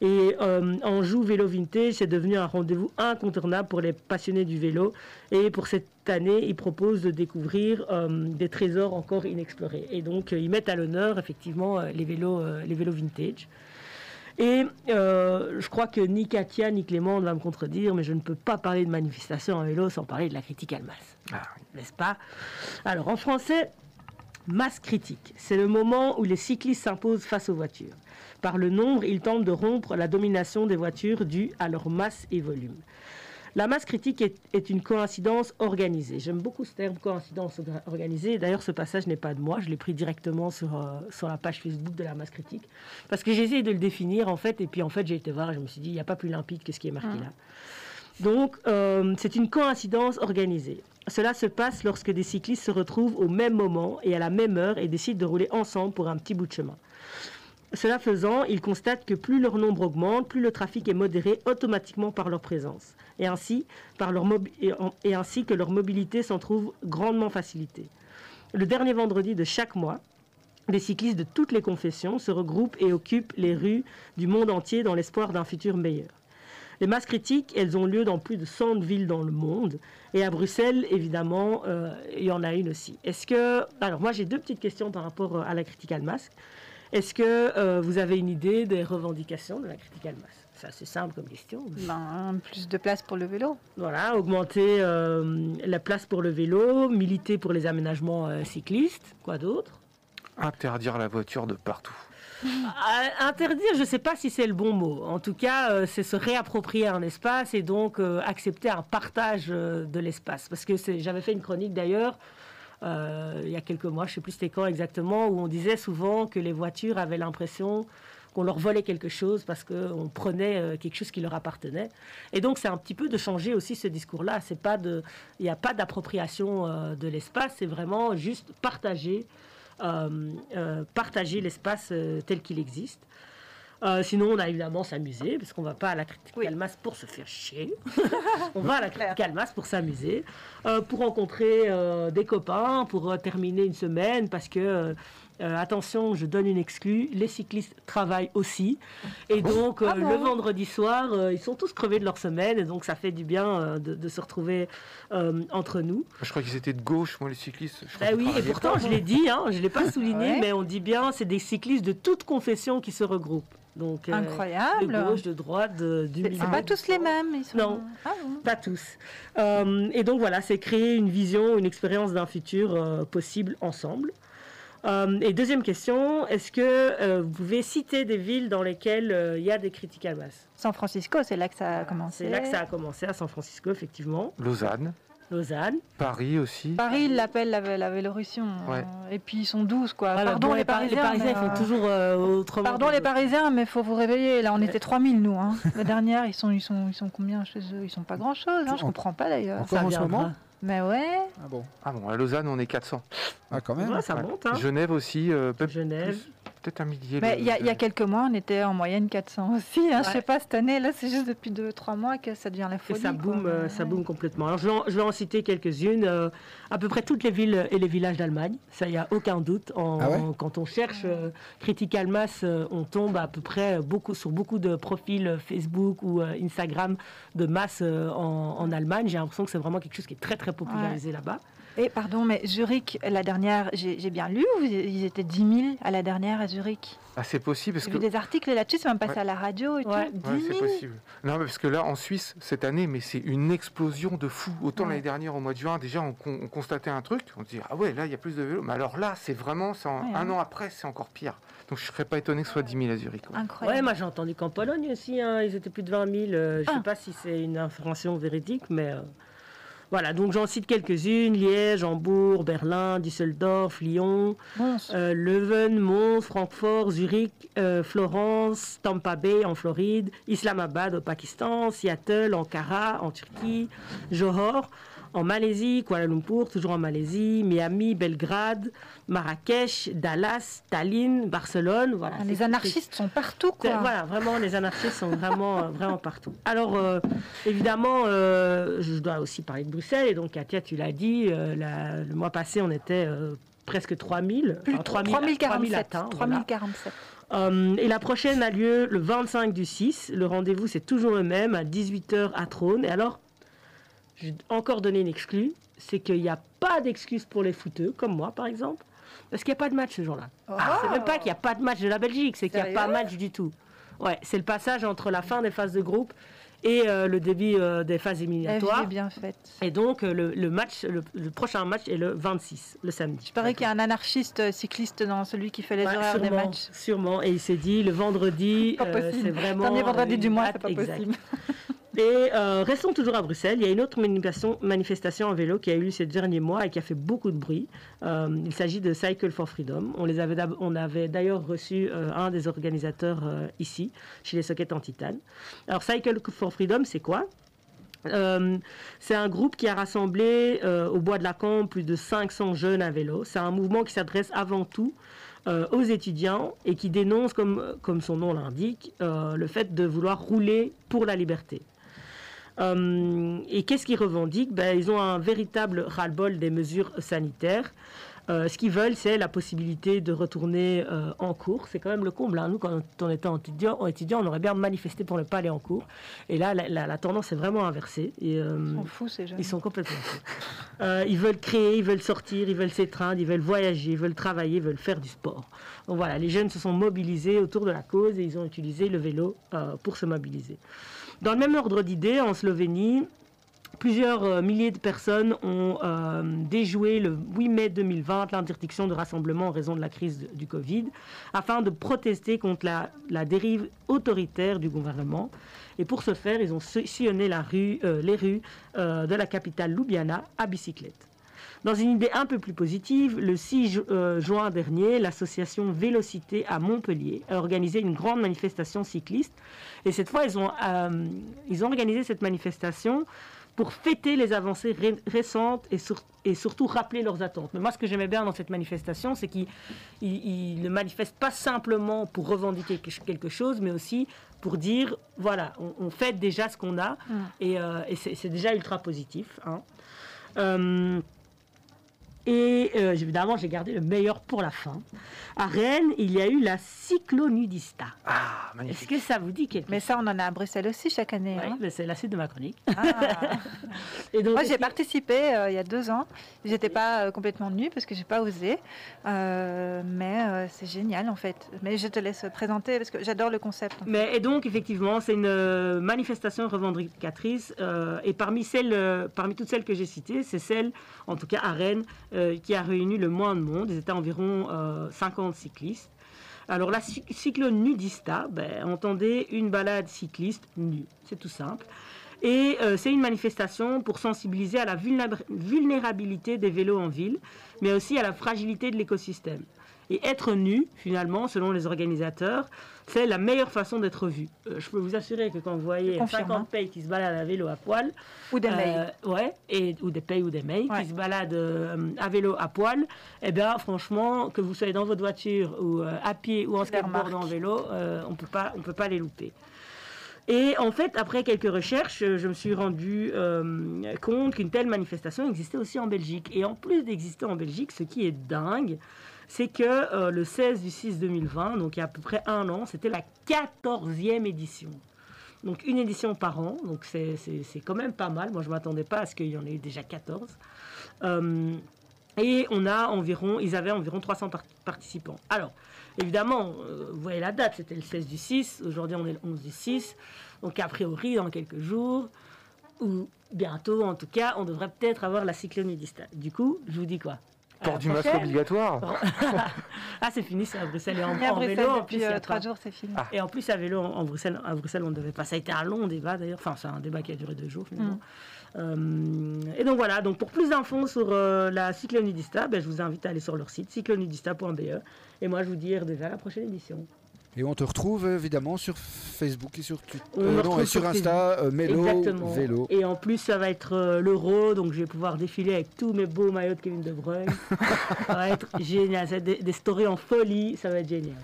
Et euh, Anjou Vélo Vintage, c'est devenu un rendez-vous incontournable pour les passionnés du vélo. Et pour cette année, ils proposent de découvrir euh, des trésors encore inexplorés. Et donc euh, ils mettent à l'honneur effectivement euh, les vélos, euh, les vélos vintage. Et je crois que ni Katia ni Clément ne va me contredire, mais je ne peux pas parler de manifestation à vélo sans parler de la critique Almas. Ah. N'est-ce pas? Alors en français, masse critique. C'est le moment où les cyclistes s'imposent face aux voitures. Par le nombre, ils tentent de rompre la domination des voitures due à leur masse et volume. La masse critique est, est une coïncidence organisée. J'aime beaucoup ce terme coïncidence orga- organisée. D'ailleurs, ce passage n'est pas de moi. Je l'ai pris directement sur, euh, sur la page Facebook de la masse critique. Parce que j'ai essayé de le définir, en fait. Et puis, en fait, j'ai été voir et je me suis dit, il n'y a pas plus limpide que ce qui est marqué là. Donc, euh, c'est une coïncidence organisée. Cela se passe lorsque des cyclistes se retrouvent au même moment et à la même heure et décident de rouler ensemble pour un petit bout de chemin. Cela faisant, ils constatent que plus leur nombre augmente, plus le trafic est modéré automatiquement par leur présence, et ainsi, que leur mobilité s'en trouve grandement facilitée. Le dernier vendredi de chaque mois, des cyclistes de toutes les confessions se regroupent et occupent les rues du monde entier dans l'espoir d'un futur meilleur. Les masses critiques, elles ont lieu dans plus de 100 villes dans le monde. Et à Bruxelles, évidemment, euh, il y en a une aussi. Est-ce que... Alors moi, j'ai deux petites questions par rapport euh, à la critique masque. Est-ce que euh, vous avez une idée des revendications de la critique masque C'est assez simple comme question. Ben, plus de place pour le vélo. Voilà, augmenter euh, la place pour le vélo, militer pour les aménagements euh, cyclistes, quoi d'autre? Interdire la voiture de partout. À- Interdire, je ne sais pas si c'est le bon mot. En tout cas, euh, c'est se réapproprier un espace et donc euh, accepter un partage euh, de l'espace. Parce que j'avais fait une chronique d'ailleurs il y a quelques mois, je ne sais plus c'était quand exactement, où on disait souvent que les voitures avaient l'impression qu'on leur volait quelque chose parce qu'on prenait quelque chose qui leur appartenait. Et donc c'est un petit peu de changer aussi ce discours-là. Pas il n'y a pas d'appropriation de l'espace, c'est vraiment juste partager, partager l'espace tel qu'il existe. Euh, sinon, on a évidemment s'amuser, parce qu'on ne va pas à la critique oui. pour se faire chier. on va à la critique Almas pour s'amuser, euh, pour rencontrer euh, des copains, pour terminer une semaine, parce que attention, je donne une exclue, les cyclistes travaillent aussi. Et ah donc, ah le vendredi soir, ils sont tous crevés de leur semaine. Et donc, ça fait du bien de, se retrouver entre nous. Je crois qu'ils étaient de gauche, moi, les cyclistes. Ben oui, et pourtant, je l'ai dit, hein, je ne l'ai pas souligné, mais on dit bien, c'est des cyclistes de toute confession qui se regroupent. Donc, euh, Incroyable. de gauche, de droite, de, du C'est pas tous les mêmes. Ils sont... Non, ah pas tous. Euh, et donc voilà, c'est créer une vision, une expérience d'un futur euh, possible ensemble. et deuxième question, est-ce que vous pouvez citer des villes dans lesquelles il y a des critiques à masse San Francisco, c'est là que ça a commencé. C'est là que ça a commencé, à San Francisco, effectivement. Lausanne. Lausanne. Paris aussi. Paris, ils l'appellent la, la Vélorussion. Et puis ils sont douces, quoi. Pardon, les, Parisiens. Les Parisiens, font toujours euh, autrement. Pardon, les Parisiens, mais il faut vous réveiller. Là, on était 3000, nous. Hein. La dernière, ils sont, ils, sont, ils sont combien chez eux? Ils sont pas grand-chose. Hein. Je comprends pas, d'ailleurs. Ça en ce moment? Mais ouais. Ah bon? Ah bon, à Lausanne, on est 400. Ah, quand même. ça monte. Hein. Genève aussi. Euh, Genève peut-être un millier. Il y, a quelques mois, on était en moyenne 400 aussi. Hein. Je sais pas, cette année, là, c'est juste depuis 2-3 mois que ça devient la folie. Et ça boom, euh, ça boom complètement. Alors, je vais en, citer quelques-unes. Euh, à peu près toutes les villes et les villages d'Allemagne, ça, il n'y a aucun doute. En, ah quand on cherche euh, Critical Mass, on tombe à peu près beaucoup, sur beaucoup de profils Facebook ou Instagram de masse en, en Allemagne. J'ai l'impression que c'est vraiment quelque chose qui est très, très popularisé là-bas. Et pardon, mais Zurich, la dernière, j'ai bien lu, ils étaient 10 000 à la dernière à Zurich ah, c'est possible parce J'ai que... vu des articles là-dessus, c'est même passé à la radio et tout. 10 c'est possible. Non, mais parce que là, en Suisse, cette année, mais c'est une explosion de fou. Autant l'année dernière, au mois de juin, déjà, on, constatait un truc, on dit ah ouais, là, il y a plus de vélos. Mais alors là, c'est vraiment, un hein. an après, c'est encore pire. Donc je ne serais pas étonné que ce soit 10 000 à Zurich. Incroyable. Ouais, moi j'ai entendu qu'en Pologne aussi, hein, ils étaient plus de 20 000. Euh, je ne sais ah. pas si c'est une information véridique, mais. Euh, voilà, donc j'en cite quelques-unes. Liège, Hambourg, Berlin, Düsseldorf, Lyon, euh, Leuven, Mons, Francfort, Zurich, euh, Florence, Tampa Bay en Floride, Islamabad au Pakistan, Seattle, Ankara en Turquie, Johor en Malaisie, Kuala Lumpur, toujours en Malaisie, Miami, Belgrade, Marrakech, Dallas, Tallinn, Barcelone. Voilà, ah, les anarchistes sont partout. Quoi. Voilà, vraiment, les anarchistes sont vraiment, euh, vraiment partout. Alors, euh, évidemment, euh, je dois aussi parler de Bruxelles. Et donc, Katia, tu l'as dit, le mois passé, on était presque 3000. Plus 3047. 3047. et la prochaine a lieu le 25 du 6. Le rendez-vous, c'est toujours le même, à 18h à Trône. Et alors, je vais encore donner une exclue, c'est qu'il n'y a pas d'excuse pour les footeux, comme moi par exemple, parce qu'il n'y a pas de match ce jour-là. Oh. c'est même pas qu'il n'y a pas de match de la Belgique, c'est qu'il n'y a pas de match du tout. Ouais, c'est le passage entre la fin des phases de groupe et euh, le début euh, des phases éliminatoires. bien. Et donc euh, le, match, le, prochain match est le 26, le samedi. Je parais qu'il y a un anarchiste cycliste dans celui qui fait les horaires des matchs. Sûrement. Et il s'est dit le vendredi, c'est vraiment. Dernier vendredi du mois, c'est pas possible. Et euh, restons toujours à Bruxelles. Il y a une autre manifestation, en vélo qui a eu lieu ces derniers mois et qui a fait beaucoup de bruit. Euh, il s'agit de Cycle for Freedom. On, les avait, on avait d'ailleurs reçu euh, un des organisateurs ici, chez les Sockets en titane. Alors, Cycle for Freedom, c'est quoi? C'est un groupe qui a rassemblé au Bois de la Camp plus de 500 jeunes à vélo. C'est un mouvement qui s'adresse avant tout aux étudiants et qui dénonce, comme, comme son nom l'indique, le fait de vouloir rouler pour la liberté. Euh, et qu'est-ce qu'ils revendiquent? Ben, Ils ont un véritable ras-le-bol des mesures sanitaires. Euh, ce qu'ils veulent, c'est la possibilité de retourner euh, en cours. C'est quand même le comble. Hein. Nous, quand on était en étudiant, étudiant, on aurait bien manifesté pour ne pas aller en cours. Et là, la, tendance est vraiment inversée. Et, ils sont fous, ces jeunes. Ils sont complètement fous. ils veulent créer, ils veulent sortir, ils veulent s'étreindre, ils veulent voyager, ils veulent travailler, ils veulent faire du sport. Donc voilà, les jeunes se sont mobilisés autour de la cause et ils ont utilisé le vélo pour se mobiliser. Dans le même ordre d'idées, en Slovénie, Plusieurs euh, milliers de personnes ont euh, déjoué le 8 mai 2020 l'interdiction de rassemblement en raison de la crise du Covid, afin de protester contre la, dérive autoritaire du gouvernement. Et pour ce faire, ils ont sillonné euh, les rues de la capitale Ljubljana à bicyclette. Dans une idée un peu plus positive, le 6 euh, juin dernier, l'association Vélocité à Montpellier a organisé une grande manifestation cycliste. Et cette fois, ils ont, euh, ils ont organisé cette manifestation pour fêter les avancées récentes et, et, surtout rappeler leurs attentes. Mais moi, ce que j'aimais bien dans cette manifestation, c'est qu'ils ne manifestent pas simplement pour revendiquer quelque chose, mais aussi pour dire, voilà, on, fait déjà ce qu'on a, mm. et, euh, et c'est déjà ultra positif. Hein. Euh, et euh, évidemment, j'ai gardé le meilleur pour la fin. À Rennes, il y a eu la cyclonudista. Ah, magnifique. Est-ce que ça vous dit quelque chose Mais ça, on en a à Bruxelles aussi chaque année. Oui, hein. mais c'est la suite de ma chronique. Ah. et donc, Moi, j'ai participé euh, il y a deux ans. J'étais pas euh, complètement nue parce que j'ai pas osé. mais c'est génial, en fait. Mais je te laisse présenter parce que j'adore le concept. Mais, et donc, effectivement, c'est une manifestation revendicatrice. et parmi, celles, parmi toutes celles que j'ai citées, c'est celle, en tout cas à Rennes, euh, qui a réuni le moins de monde. Ils étaient environ 50 euh, cyclistes. Alors la cyclone nudista, ben, entendez une balade cycliste nue, c'est tout simple. Et euh, c'est une manifestation pour sensibiliser à la vulnérabilité des vélos en ville, mais aussi à la fragilité de l'écosystème. Et être nu, finalement, selon les organisateurs, c'est la meilleure façon d'être vu. Euh, je peux vous assurer que quand vous voyez 50 hein. pays qui se baladent à vélo à poil, ou des euh, ouais, et, ou des pays ou des mails qui se baladent euh, à vélo à poil, eh bien, franchement, que vous soyez dans votre voiture ou à pied ou en skateboard ou en vélo, on peut pas, on peut pas les louper. Et en fait, après quelques recherches, je me suis rendu compte qu'une telle manifestation existait aussi en Belgique. Et en plus d'exister en Belgique, ce qui est dingue, c'est que euh, le 16 du 6 2020, donc il y a à peu près un an, c'était la 14e édition. Donc une édition par an, donc c'est quand même pas mal. Moi je ne m'attendais pas à ce qu'il y en ait déjà 14. Euh, et on a environ, ils avaient environ 300 participants. Alors, évidemment, euh, vous voyez la date, c'était le 16 du 6, aujourd'hui on est le 11 du 6, donc a priori dans quelques jours, ou bientôt en tout cas, on devrait peut-être avoir la cyclonidista. Du coup, je vous dis quoi? Port du masque obligatoire Ah, c'est fini, c'est à Bruxelles. Et en, en vélo, en plus, a trois jours, c'est fini. Et en plus, à vélo, en, Bruxelles, à Bruxelles, on ne devait pas. Ça a été un long débat d'ailleurs. Enfin, c'est un débat qui a duré deux jours finalement. Mm. Euh, et donc voilà, donc pour plus d'infos sur euh, la Cyclonidista, ben, je vous invite à aller sur leur site cyclonidista.be. Et moi, je vous dis déjà à la prochaine émission. Et on te retrouve évidemment sur Facebook et sur Twitter. Euh, et sur, Insta, euh, Vélo. Et en plus, ça va être euh, l'Euro, donc je vais pouvoir défiler avec tous mes beaux maillots de Kevin De Bruyne. ça va être génial. Ça des, des stories en folie, ça va être génial.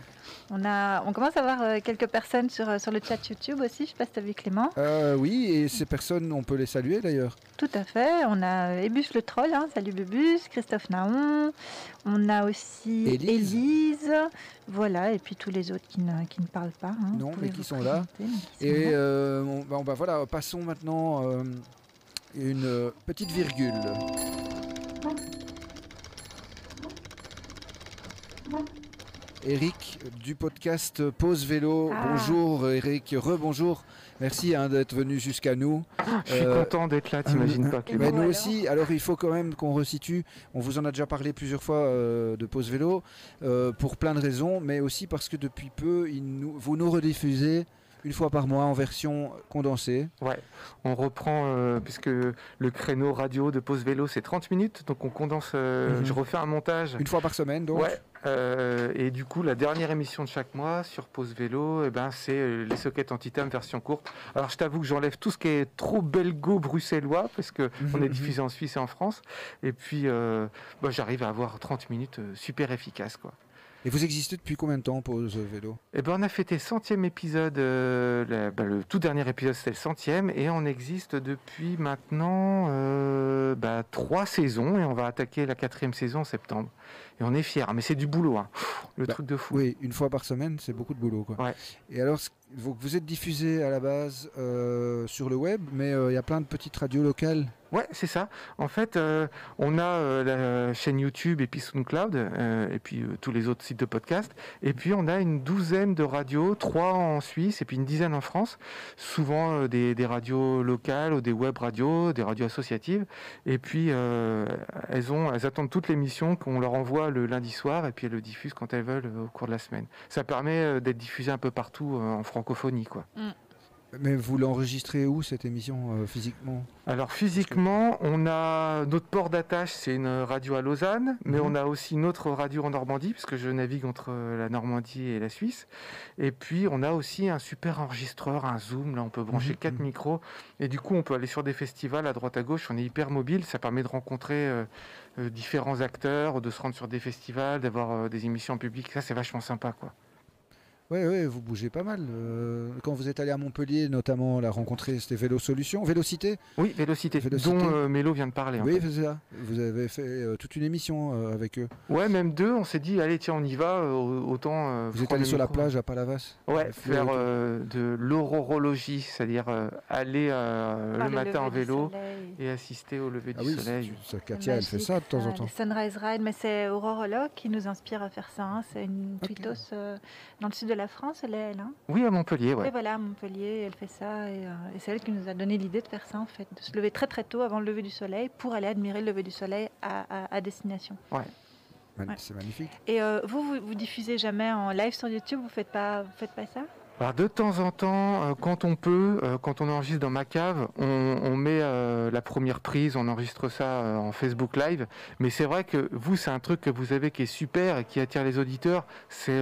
On, a, on commence à avoir euh, quelques personnes sur, euh, sur le chat YouTube aussi. Je ne sais pas si tu as vu Clément. Euh, oui, et ces personnes, on peut les saluer d'ailleurs. Tout à fait. On a Ebus le troll, hein. salut Bubus, Christophe Naon. On a aussi Élise. Voilà, et puis tous les autres qui ne, qui ne parlent pas. Hein. Non, mais qui sont là. et bon, bah, voilà, passons maintenant une petite virgule. Eric du podcast Pause Vélo. Ah. Bonjour Eric, rebonjour. Merci hein, d'être venu jusqu'à nous. Je suis euh, content d'être là, t'imagines pas. Mais nous aussi, alors il faut quand même qu'on resitue. On vous en a déjà parlé plusieurs fois euh, de Pause Vélo, euh, pour plein de raisons, mais aussi parce que depuis peu, vous nous rediffusez une fois par mois en version condensée. Ouais, on reprend, puisque le créneau radio de pause vélo c'est 30 minutes, donc on condense, mhm. je refais un montage. Une fois par semaine donc Ouais, euh, et du coup, la dernière émission de chaque mois sur Pause Vélo, eh ben, c'est euh, les sockets en titane version courte. Alors, je t'avoue que j'enlève tout ce qui est trop belgo bruxellois, parce qu'on on est diffusé en Suisse et en France. Et puis, euh, bah, j'arrive à avoir 30 minutes super efficaces. Quoi. Et vous existez depuis combien de temps, Pause Vélo? Eh ben, on a fêté le centième épisode, bah, le tout dernier épisode c'était le centième, et on existe depuis maintenant bah, trois saisons, et on va attaquer la quatrième saison en septembre. Et on est fiers. Mais c'est du boulot, hein. le bah, truc de fou. Oui, une fois par semaine, c'est beaucoup de boulot. Quoi. Et alors, vous, êtes diffusé à la base euh, sur le web, mais euh, il y a plein de petites radios locales Ouais, c'est ça. En fait, euh, on a la chaîne YouTube et puis SoundCloud, et puis tous les autres sites de podcast. Et puis, on a une douzaine de radios, trois en Suisse et puis une dizaine en France. Souvent des, radios locales ou des web radios, des radios associatives. Et puis, elles, elles attendent toutes les missions qu'on leur envoie le lundi soir et puis elles le diffusent quand elles veulent au cours de la semaine. Ça permet d'être diffusé un peu partout en francophonie. quoi. Mm. Mais vous l'enregistrez où cette émission euh, physiquement? Alors physiquement, on a notre port d'attache, c'est une radio à Lausanne, mais Mhm. on a aussi une autre radio en Normandie, puisque je navigue entre la Normandie et la Suisse. Et puis on a aussi un super enregistreur, un Zoom, là on peut brancher Mhm, quatre micros, et du coup on peut aller sur des festivals à droite à gauche, on est hyper mobile, ça permet de rencontrer euh, euh, différents acteurs, de se rendre sur des festivals, d'avoir euh, des émissions en public, ça c'est vachement sympa quoi. Oui, ouais, vous bougez pas mal. euh, quand vous êtes allé à Montpellier, notamment, la rencontrer, c'était Vélo Solutions, Vélocité Oui, Vélocité, Vélocité. dont euh, Mélo vient de parler. Oui, c'est ça. Vous avez fait euh, toute une émission euh, avec eux. Ouais, même deux, on s'est dit, allez tiens on y va, euh, autant... euh, Vous êtes allé sur la plage à Palavas Ouais, Faire euh, de l'aurorologie, c'est-à-dire euh, aller euh, le matin en vélo et assister au lever Ah du oui, soleil. c'est- ça, Katia, elle fait ça de temps en temps. Sunrise Ride, mais c'est Aurorologue qui nous inspire à faire ça. hein. C'est une Ok. tweetos euh, dans le sud de la France, elle est elle. hein? Oui, à Montpellier, ouais. Et voilà, à Montpellier, elle fait ça. Et, euh, et c'est elle qui nous a donné l'idée de faire ça, en fait, de se lever très très tôt avant le lever du soleil pour aller admirer le lever du soleil à, à- à destination. Ouais. C'est magnifique. Et euh, vous, vous, vous diffusez jamais en live sur YouTube Vous faites pas, vous faites pas ça? Alors de temps en temps, euh, quand on peut, euh, quand on enregistre dans ma cave, on, met euh, la première prise, on enregistre ça en Facebook Live. Mais c'est vrai que vous, c'est un truc que vous avez qui est super et qui attire les auditeurs. C'est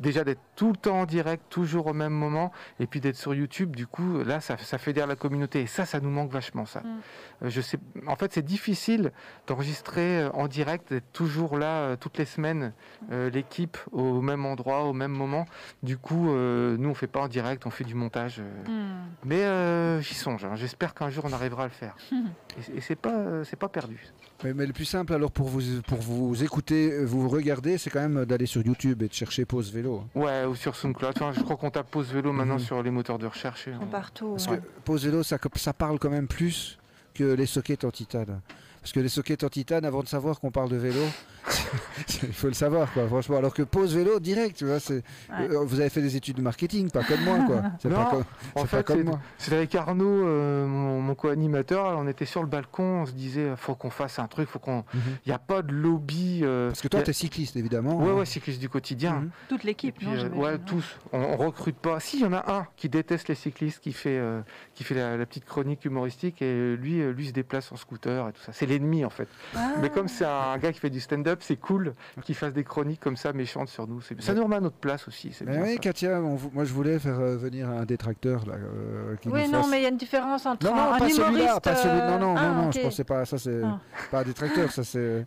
déjà d'être tout le temps en direct, toujours au même moment, et puis d'être sur YouTube. Du coup, là, ça, ça fédère la communauté. Et ça, ça nous manque vachement, ça. Mm. Euh, je sais, en fait, c'est difficile d'enregistrer euh, en direct, d'être toujours là euh, toutes les semaines, euh, l'équipe au même endroit, au même moment. Du coup, euh, nous, on fait pas en direct, on fait du montage. euh. Hmm. Mais euh, j'y songe. hein. J'espère qu'un jour, on arrivera à le faire. et et c'est pas, c'est pas perdu. Mais, mais le plus simple, alors, pour vous, pour vous écouter, vous regarder, c'est quand même d'aller sur YouTube et de chercher Pause Vélo. hein. Ouais, ou sur SoundCloud. Enfin, je crois qu'on tape pause vélo maintenant Mhm. sur les moteurs de recherche. on- Partout. Parce ouais. que Pause Vélo, ça, ça parle quand même plus que les sockets en titane. Parce que les sockets en titane, avant de savoir qu'on parle de vélo, il faut le savoir, quoi, franchement. Alors que Pause Vélo, direct, tu vois, c'est, Ouais. euh, vous avez fait des études de marketing, pas comme moi, quoi. C'est Non, pas comme, En c'est pas fait, comme c'est moi. c'est avec Arnaud, euh, mon, mon co-animateur. On était sur le balcon, on se disait, faut qu'on fasse un truc, faut qu'on. Mhm. Il n'y a pas de lobby. euh, Parce que toi, a- tu es cycliste, évidemment. Ouais, hein. ouais, cycliste du quotidien. Mhm. Toute l'équipe, non, euh, ouais, non tous. On, on recrute pas. Si, il y en a un qui déteste les cyclistes, qui fait, euh, qui fait la, la petite chronique humoristique, et lui, lui se déplace en scooter et tout ça. C'est l'ennemi en fait. Ah. Mais comme c'est un gars qui fait du stand-up, c'est cool qu'il fasse des chroniques comme ça méchantes sur nous. Ça nous remet à notre place aussi. C'est Mais bien oui, ça. Katia, on moi je voulais faire euh, venir un détracteur là, euh, qui Oui, nous non, fasse- mais il y a une différence entre Non, non, un pas celui-là, humoriste. pas celui Non, non, euh, non, non, ah, je pensais pas. Ça, c'est Ah. pas un détracteur, ça, c'est.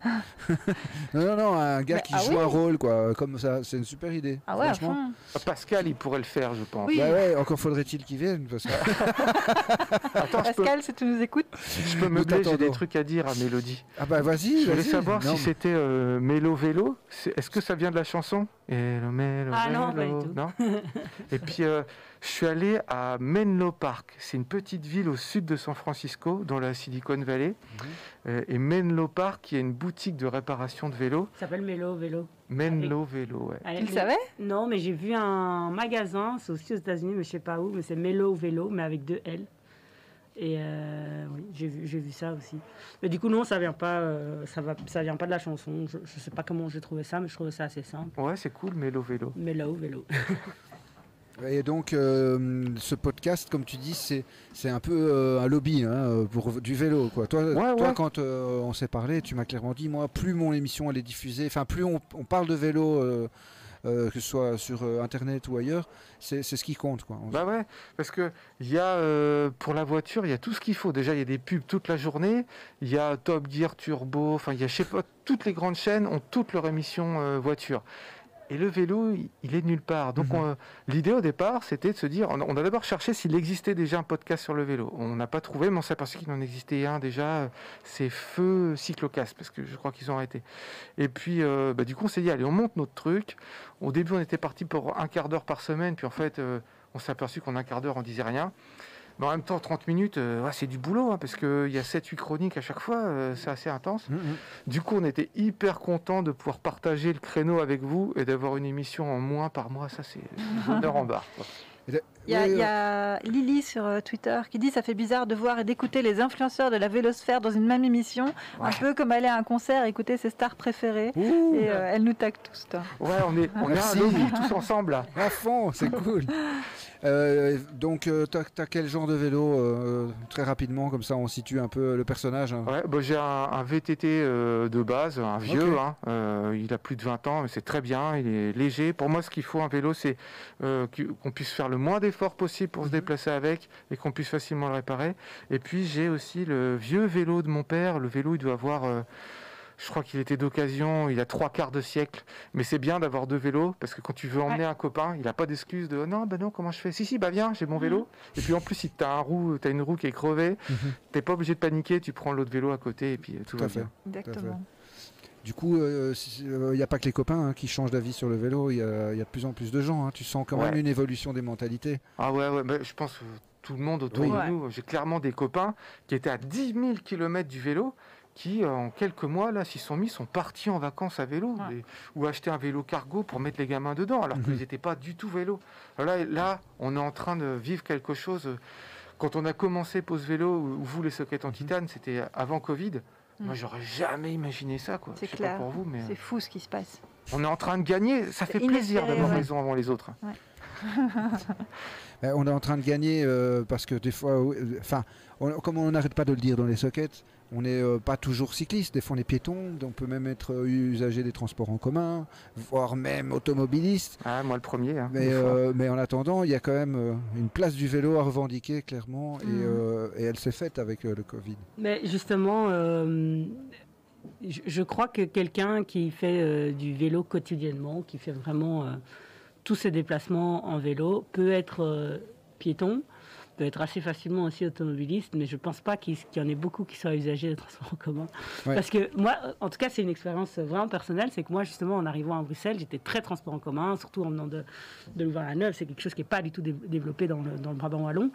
non, non, non, un gars Mais- qui ah joue oui. un rôle, quoi. Comme ça, c'est une super idée. Ah ouais, à franchement. fond. Ah, Pascal, il pourrait le faire, je pense. Oui. Bah ouais, encore faudrait-il qu'il vienne. Parce que... Attends, peux, Pascal, si tu nous écoutes. je peux meubler, j'ai des trucs à dire à Mélodie. Ah bah vas-y, Je voulais savoir si c'était euh, Mélo Vélo. Est-ce que ça vient de la chanson? Hello, Mélo, Ah non, pas du tout. Non? Et puis, euh, je suis allé à Menlo Park. C'est une petite ville au sud de San Francisco, dans la Silicon Valley. Mhm. Euh, et Menlo Park, il y a une boutique de réparation de vélos. Ça s'appelle Mélo Vélo. Menlo Vélo, ouais. Tu le savais? Non, mais j'ai vu un magasin, c'est aussi aux États-Unis, mais je sais pas où, mais c'est Mélo Vélo, mais avec deux L. Et euh, oui, j'ai vu, j'ai vu ça aussi. Mais du coup, non, ça vient pas, euh, ça va, ça vient pas de la chanson. Je, je sais pas comment j'ai trouvé ça, mais je trouvais ça assez simple. Ouais, c'est cool, Mélo Vélo. Mélo Vélo. Et donc, euh, ce podcast, comme tu dis, c'est c'est un peu euh, un lobby hein, pour du vélo. Quoi. Toi, Ouais, toi ouais. quand euh, on s'est parlé, tu m'as clairement dit, moi, plus mon émission elle est diffusée, enfin, plus on, on parle de vélo, euh, que ce soit sur euh, Internet ou ailleurs, c'est ce qui compte. Quoi. Bah ouais, parce que y a euh, pour la voiture, il y a tout ce qu'il faut. Déjà, il y a des pubs toute la journée. Il y a Top Gear Turbo. Enfin, il y a je sais pas. Toutes les grandes chaînes ont toutes leurs émissions voiture. Et le vélo, il- est nulle part. Donc, Mhm. l'idée au départ, c'était de se dire, on a, on a d'abord cherché s'il existait déjà un podcast sur le vélo. On n'a pas trouvé, mais on s'est aperçu qu'il en existait un déjà. euh, C'est Feu Cyclocast, parce que je crois qu'ils ont arrêté. Et puis, euh, bah, du coup, on s'est dit, allez, on monte notre truc. Au début, on était parti pour un quart d'heure par semaine, puis en fait, euh, on s'est aperçu qu'en un quart d'heure, on disait rien. Mais en même temps, 30 minutes, euh, ouais, c'est du boulot, hein, parce qu'il y a 7-8 chroniques à chaque fois, euh, c'est assez intense. Mhm. Du coup, on était hyper content de pouvoir partager le créneau avec vous et d'avoir une émission en moins par mois. Ça, c'est bonheur en barre. quoi. Il y, a, Oui, il y a Lily sur euh, Twitter qui dit ça fait bizarre de voir et d'écouter les influenceurs de la vélosphère dans une même émission, un peu comme aller à un concert et écouter ses stars préférées. Ouh, Et euh, elle nous tag tous. toi. Ouais, on est, on est un lobby tous ensemble là. à fond, c'est cool. Euh, donc, tu as, quel genre de vélo Très rapidement, comme ça, on situe un peu le personnage. Hein. Ouais, bah, j'ai un, VTT de base, un vieux. Hein. il a plus de 20 ans, mais c'est très bien. Il est léger. Pour moi, ce qu'il faut un vélo, c'est qu'on puisse faire le moins d'efforts possible pour se mhm. déplacer avec et qu'on puisse facilement le réparer. Et puis, j'ai aussi le vieux vélo de mon père. Le vélo, il doit avoir je crois qu'il était d'occasion, il a trois quarts de siècle. Mais c'est bien d'avoir deux vélos parce que quand tu veux emmener un copain, il n'a pas d'excuse de non, ben non, comment je fais? Si, si, bah viens, j'ai mon vélo. Mhm. Et puis en plus, si tu as, un roue, as une roue qui est crevée, tu mhm. t'es pas obligé de paniquer, tu prends l'autre vélo à côté et puis tout, va bien. Exactement. Du coup, il euh, n'y euh, a pas que les copains hein, qui changent d'avis sur le vélo, il y, a de plus en plus de gens. Hein. Tu sens quand même une évolution des mentalités. Ah ouais, ouais je pense que tout le monde autour de nous, j'ai clairement des copains qui étaient à 10 000 km du vélo qui, euh, en quelques mois, là, s'y sont mis, sont partis en vacances à vélo ou acheter un vélo cargo pour mettre les gamins dedans, alors qu'ils n'étaient mhm. pas du tout vélo. là, là, on est en train de vivre quelque chose. Quand on a commencé Pause Vélo, ou vous, les sockets en mhm. titane, c'était avant Covid. Mhm. Moi, j'aurais jamais imaginé ça. Quoi. C'est clair. pour vous, mais... C'est fou ce qui se passe. On est en train de gagner. Ça fait plaisir d'avoir raison avant les autres. Ben, on est en train de gagner euh, parce que des fois, enfin, comme on n'arrête pas de le dire dans les sockets, on n'est euh, pas toujours cycliste, des fois on est piéton, on peut même être euh, usager des transports en commun, voire même automobiliste. Ah, moi le premier. Hein, euh, mais, en attendant, il y a quand même une place du vélo à revendiquer clairement et, mhm. elle s'est faite avec le Covid. Mais justement, je, crois que quelqu'un qui fait du vélo quotidiennement, qui fait vraiment tous ses déplacements en vélo, peut être piéton peut être assez facilement aussi automobiliste, mais je pense pas qu'il y en ait beaucoup qui soient usagers de transport en commun. Parce que moi, en tout cas, c'est une expérience vraiment personnelle, c'est que moi, justement, en arrivant à Bruxelles, j'étais très transport en commun, surtout en venant de, de Louvain-la-Neuve, c'est quelque chose qui n'est pas du tout développé dans le, dans le, Brabant wallon.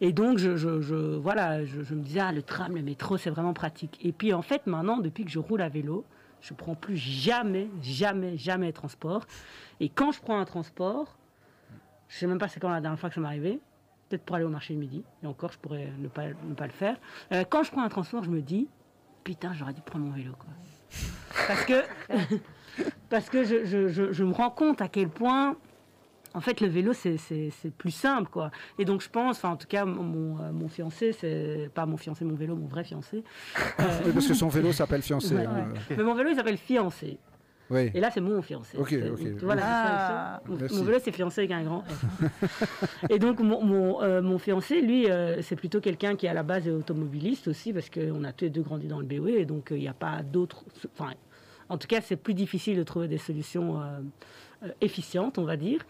Et donc, je, je, voilà, je, me disais, ah, le tram, le métro, c'est vraiment pratique. Et puis, en fait, maintenant, depuis que je roule à vélo, je prends plus jamais, jamais, jamais de transport. Et quand je prends un transport, je sais même pas c'est quand la dernière fois que ça m'est arrivé, peut-être pour aller au marché de midi, et encore, je pourrais ne pas, ne pas le faire. Euh, quand je prends un transport, je me dis, putain, j'aurais dû prendre mon vélo. Quoi. Parce que, parce que je, je, je, me rends compte à quel point, en fait, le vélo, c'est plus simple. quoi. Et donc, je pense, enfin, en tout cas, mon, euh, mon fiancé, c'est pas mon fiancé, mon vélo, mon vrai fiancé. Euh, parce que son vélo s'appelle fiancé. Hein. Mais mon vélo, il s'appelle fiancé. Et là, c'est mon fiancé. Ok, Voilà, ah. mon, vélo, c'est fiancé avec un grand et donc, mon, mon, euh, fiancé, lui, euh, c'est plutôt quelqu'un qui, à la base, est automobiliste aussi, parce qu'on a tous les deux grandi dans le BOE, et donc il n'y a pas d'autres. Enfin, en tout cas, c'est plus difficile de trouver des solutions euh, efficientes, on va dire.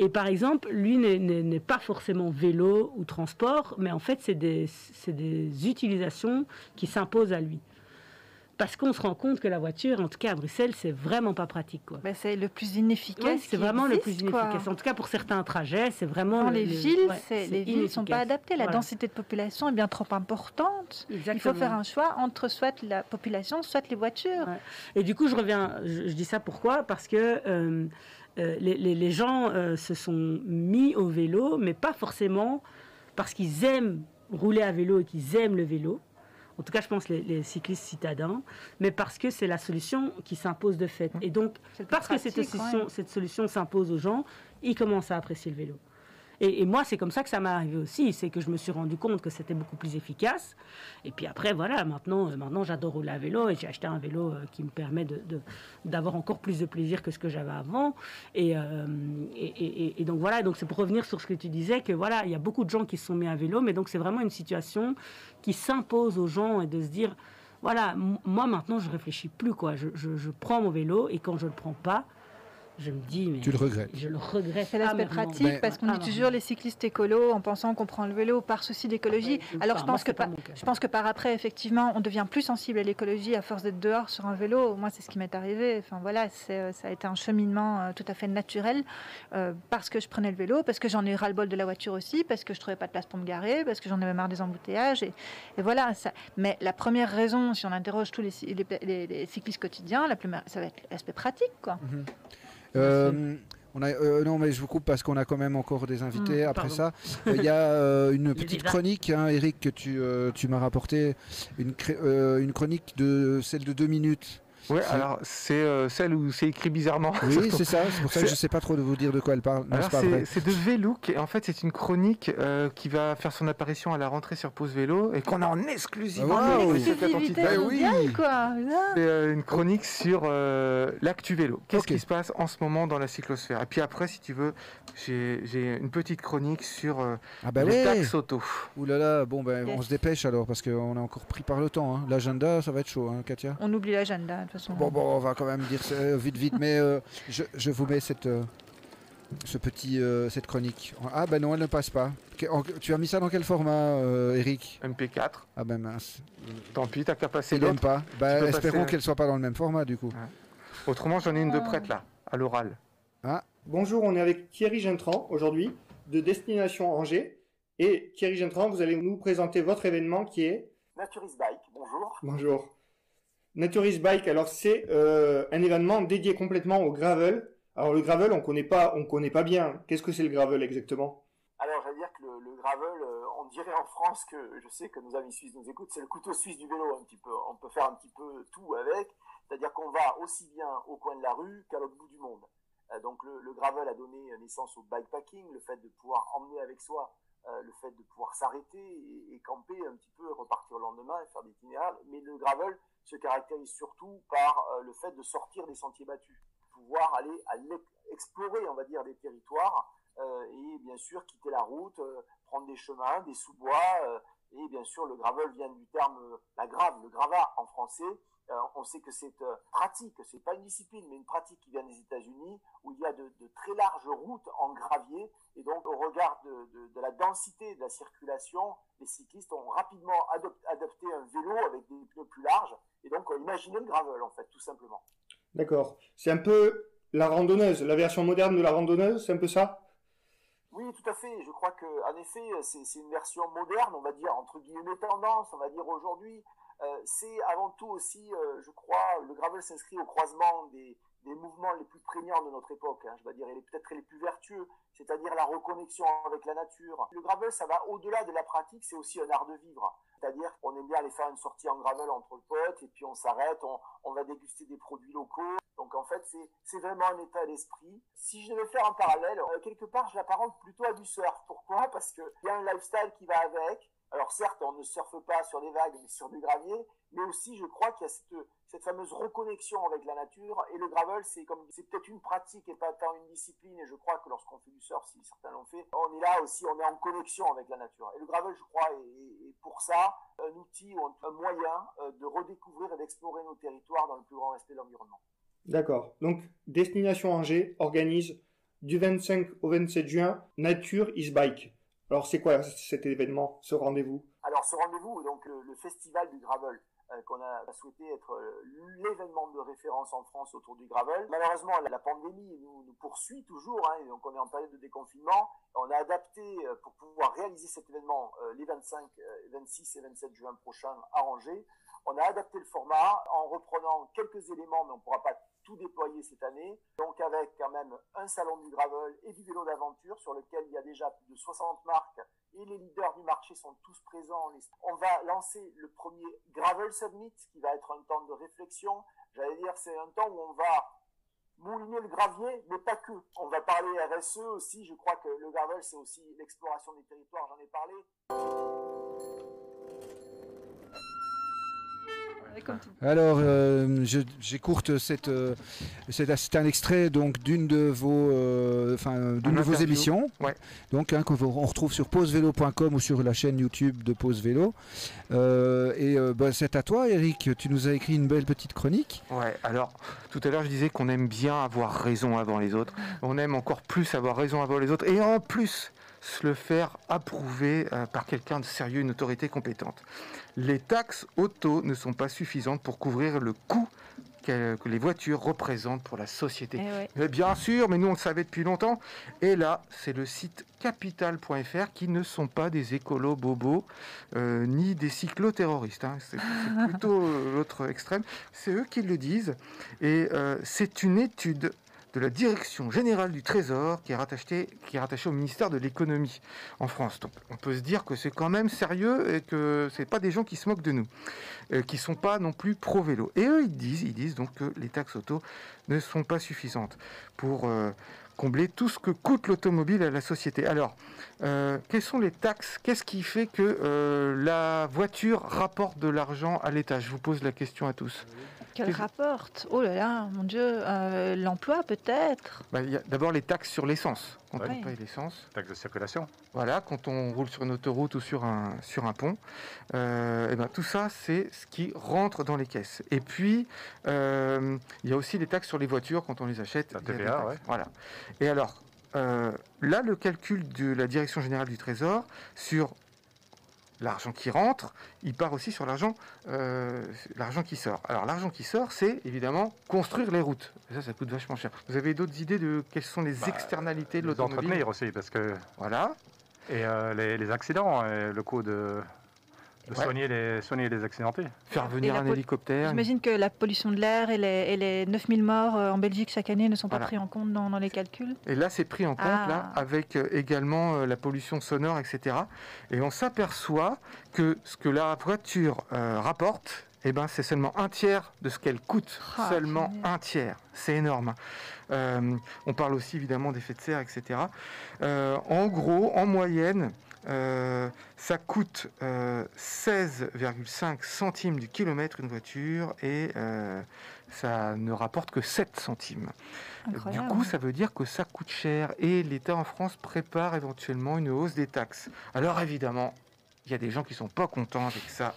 Et par exemple, lui n'est pas forcément vélo ou transport, mais en fait, c'est des, des utilisations qui s'imposent à lui parce qu'on se rend compte que la voiture, en tout cas à Bruxelles, c'est vraiment pas pratique. Quoi. Ben, c'est le plus inefficace. c'est vraiment le plus inefficace. En tout cas pour certains trajets, c'est vraiment. Dans les villes, les villes ne sont pas adaptées. La densité de population est bien trop importante. Il faut faire un choix entre soit la population, soit les voitures. Et du coup, je reviens. Je, dis ça pourquoi? Parce que. Euh, euh, les, gens euh, se sont mis au vélo, mais pas forcément parce qu'ils aiment rouler à vélo et qu'ils aiment le vélo, en tout cas je pense les, cyclistes citadins, mais parce que c'est la solution qui s'impose de fait. Et donc, parce que cette cette solution s'impose aux gens, ils commencent à apprécier le vélo. Et, moi, c'est comme ça que ça m'est arrivé aussi. C'est que je me suis rendu compte que c'était beaucoup plus efficace. Et puis après, voilà, maintenant, euh, maintenant j'adore rouler à vélo et j'ai acheté un vélo euh, qui me permet d'avoir encore plus de plaisir que ce que j'avais avant. Euh, et, donc voilà, donc c'est pour revenir sur ce que tu disais, que voilà, il y a beaucoup de gens qui se sont mis à vélo, mais donc c'est vraiment une situation qui s'impose aux gens et de se dire, voilà, moi maintenant, je réfléchis plus, quoi. Je, je prends mon vélo et quand je ne le prends pas, je me dis, mais tu le regrettes. Je le regrette. C'est l'aspect pratique parce qu'on dit toujours les cyclistes écolos en pensant qu'on prend le vélo par souci d'écologie. Alors je pense que par, je pense que par après effectivement on devient plus sensible à l'écologie à force d'être dehors sur un vélo. Moi c'est ce qui m'est arrivé. Enfin voilà, ça a été un cheminement euh, tout à fait naturel euh, parce que je prenais le vélo, parce que j'en ai ras le bol de la voiture aussi, parce que je trouvais pas de place pour me garer, parce que j'en avais marre des embouteillages et, voilà. Ça. Mais la première raison, si on interroge tous les, les, cyclistes quotidiens, la plus, ça va être l'aspect pratique quoi. Mhm. Euh, on a, euh, non, mais je vous coupe parce qu'on a quand même encore des invités hmm, après ça. Euh, il y a une petite chronique, hein, Eric, que tu, tu m'as rapporté, une, une chronique de celle de deux minutes Ouais, alors c'est euh, celle où c'est écrit bizarrement. Oui, c'est ça. C'est pour ça que je ne sais pas trop de vous dire de quoi elle parle. c'est de Vélook. Et en fait, c'est une chronique euh, qui va faire son apparition à la rentrée sur Pause Vélo et qu'on a en exclusivité. Ah, oui. oui. quoi. C'est euh, une chronique sur l'actu vélo. Qu'est-ce qui se passe en ce moment dans la cyclosphère? Et puis après, si tu veux, j'ai une petite chronique sur ah bah les taxes auto. Ouh là là, bon ben on se dépêche alors parce qu'on est encore pris par le temps. Hein. L'agenda, ça va être chaud, hein, Katia? On oublie l'agenda de toute façon. Bon, bon, on va quand même dire ça vite, vite, mais euh, je, vous mets cette, euh, ce petit, euh, cette chronique. Ah ben non, elle ne passe pas. Tu as mis ça dans quel format, Eric? MP4. Ah ben mince. Tant pis, t'as qu'à passer l'autre. pas. Ben, espérons qu'elle soit pas dans le même format du coup. Autrement, j'en ai une de prête là, à l'oral. Ah. Bonjour, on est avec Thierry Gentran aujourd'hui de Destination Angers. Et Thierry Gentran, vous allez nous présenter votre événement qui est Naturist Bike. Bonjour. Bonjour. Naturist Bike, alors c'est euh, un événement dédié complètement au gravel. Alors le gravel, on connaît pas, on connaît pas bien. Qu'est-ce que c'est le gravel exactement? Alors, je dire que le, gravel, euh, on dirait en France que je sais que nos amis suisses nous écoutent, c'est le couteau suisse du vélo un petit peu. On peut faire un petit peu tout avec, c'est-à-dire qu'on va aussi bien au coin de la rue qu'à l'autre bout du monde. Euh, donc le, gravel a donné naissance au bikepacking, le fait de pouvoir emmener avec soi le fait de pouvoir s'arrêter et, camper un petit peu, repartir le lendemain et faire des itinéraires. Mais le gravel se caractérise surtout par euh, le fait de sortir des sentiers battus, pouvoir aller explorer, on va dire, des territoires euh, et bien sûr quitter la route, prendre des chemins, des sous-bois. et bien sûr, le gravel vient du terme la grave, le gravat en français, euh, on sait que c'est euh, pratique, c'est pas une discipline, mais une pratique qui vient des États-Unis, où il y a de, très larges routes en gravier, et donc au regard de, la densité de la circulation, les cyclistes ont rapidement adopté un vélo avec des pneus plus larges, et donc imaginez le gravel en fait, tout simplement. D'accord. C'est un peu la randonneuse, la version moderne de la randonneuse, c'est un peu ça? Oui, tout à fait. Je crois que, en effet, c'est une version moderne, on va dire entre guillemets tendance, on va dire aujourd'hui. Euh, c'est avant tout aussi, euh, je crois, le gravel s'inscrit au croisement des, mouvements les plus prégnants de notre époque, hein, je vais dire, et peut-être les plus vertueux, c'est-à-dire la reconnexion avec la nature. Le gravel, ça va au-delà de la pratique, c'est aussi un art de vivre. C'est-à-dire qu'on aime bien aller faire une sortie en gravel entre potes, et puis on s'arrête, on, va déguster des produits locaux. Donc en fait, c'est vraiment un état d'esprit. Si je devais faire un parallèle, euh, quelque part, je l'apparente plutôt à du surf. Pourquoi? Parce qu'il y a un lifestyle qui va avec, alors certes, on ne surfe pas sur des vagues, mais sur du gravier, mais aussi je crois qu'il y a cette, fameuse reconnexion avec la nature. Et le gravel, c'est comme c'est peut-être une pratique et pas tant une discipline. Et je crois que lorsqu'on fait du surf, si certains l'ont fait, on est là aussi, on est en connexion avec la nature. Et le gravel, je crois, est, pour ça un outil ou un moyen euh, de redécouvrir et d'explorer nos territoires dans le plus grand respect de l'environnement. D'accord. Donc, Destination Angers organise du 25 au 27 juin Nature is Bike. Alors c'est quoi cet événement, ce rendez-vous? Alors ce rendez-vous, donc le, festival du gravel, euh, qu'on a souhaité être euh, l'événement de référence en France autour du gravel. Malheureusement, la, pandémie nous, poursuit toujours, hein, donc on est en période de déconfinement. On a adapté euh, pour pouvoir réaliser cet événement les 25, 26 et 27 juin prochains à Angers. On a adapté le format en reprenant quelques éléments, mais on ne pourra pas tout déployer cette année. Donc avec quand même un salon du gravel et du vélo d'aventure sur lequel il y a déjà plus de 60 marques et les leaders du marché sont tous présents. On va lancer le premier Gravel Summit qui va être un temps de réflexion. J'allais dire c'est un temps où on va mouliner le gravier, mais pas que. On va parler RSE aussi. Je crois que le gravel, c'est aussi l'exploration des territoires. J'en ai parlé. Alors, euh, j'écourte cette, euh, c'est un extrait donc d'une de vos, euh, enfin, d'une de vos émissions, donc hein, qu'on retrouve sur pausevélo.com ou sur la chaîne YouTube de Pause Vélo. et bah, c'est à toi, Eric. Tu nous as écrit une belle petite chronique. Ouais. Alors, tout à l'heure, je disais qu'on aime bien avoir raison avant les autres. On aime encore plus avoir raison avant les autres, et en plus se le faire approuver par quelqu'un de sérieux, une autorité compétente les taxes auto ne sont pas suffisantes pour couvrir le coût que, les voitures représentent pour la société. Eh bien sûr, mais nous on le savait depuis longtemps. Et là, c'est le site capital.fr qui ne sont pas des écolos bobos euh, ni des cycloterroristes. Hein. C'est plutôt l'autre extrême. C'est eux qui le disent. Et euh, c'est une étude de la Direction générale du Trésor qui est rattachée, au ministère de l'économie en France. Donc on peut se dire que c'est quand même sérieux et que c'est pas des gens qui se moquent de nous, euh, qui sont pas non plus pro vélo. Et eux ils disent, ils disent donc que les taxes auto ne sont pas suffisantes pour euh, combler tout ce que coûte l'automobile à la société. Alors, euh, quelles sont les taxes? Qu'est-ce qui fait que euh, la voiture rapporte de l'argent à l'État? Je vous pose la question à tous. Qu'elle rapporte Oh là là, mon Dieu, euh, l'emploi peut-être Bah, il y a D'abord les taxes sur l'essence. Quand Ouais. on paye l'essence, Taxe de circulation. voilà, quand on roule sur une autoroute ou sur un, sur un pont, euh, et ben, tout ça, c'est ce qui rentre dans les caisses. Et puis, euh, il y a aussi les taxes sur les voitures quand on les achète. La des TVA, taxes. ouais. Voilà. Et alors, euh, là, le calcul de la Direction générale du Trésor sur l'argent qui rentre, il part aussi sur l'argent euh, l'argent qui sort. Alors, l'argent qui sort, c'est évidemment construire les routes. Ça, ça coûte vachement cher. Vous avez d'autres idées de quelles sont les Bah, externalités de l'automobile? entretenir aussi, parce que. Voilà. Et euh, les, les accidents, et le coût de, de Ouais. soigner, les, soigner les accidentés. Faire venir un hélicoptère. J'imagine que la pollution de l'air et les, et les 9000 morts euh, en Belgique chaque année ne sont pas Voilà. pris en compte dans, dans les calculs. Et là, c'est pris en compte Ah. là, avec euh, également euh, la pollution sonore, etc. Et on s'aperçoit que ce que la voiture euh, rapporte, eh ben, c'est seulement un tiers de ce qu'elle coûte. Ah, seulement génial. un tiers. C'est énorme. Euh, on parle aussi évidemment d'effets de serre, etc. Euh, en gros, en moyenne, euh, ça coûte euh, 16,5 centimes du kilomètre une voiture et euh, ça ne rapporte que 7 centimes. Du coup, ça veut dire que ça coûte cher et l'État en France prépare éventuellement une hausse des taxes. Alors évidemment, il y a des gens qui sont pas contents avec ça.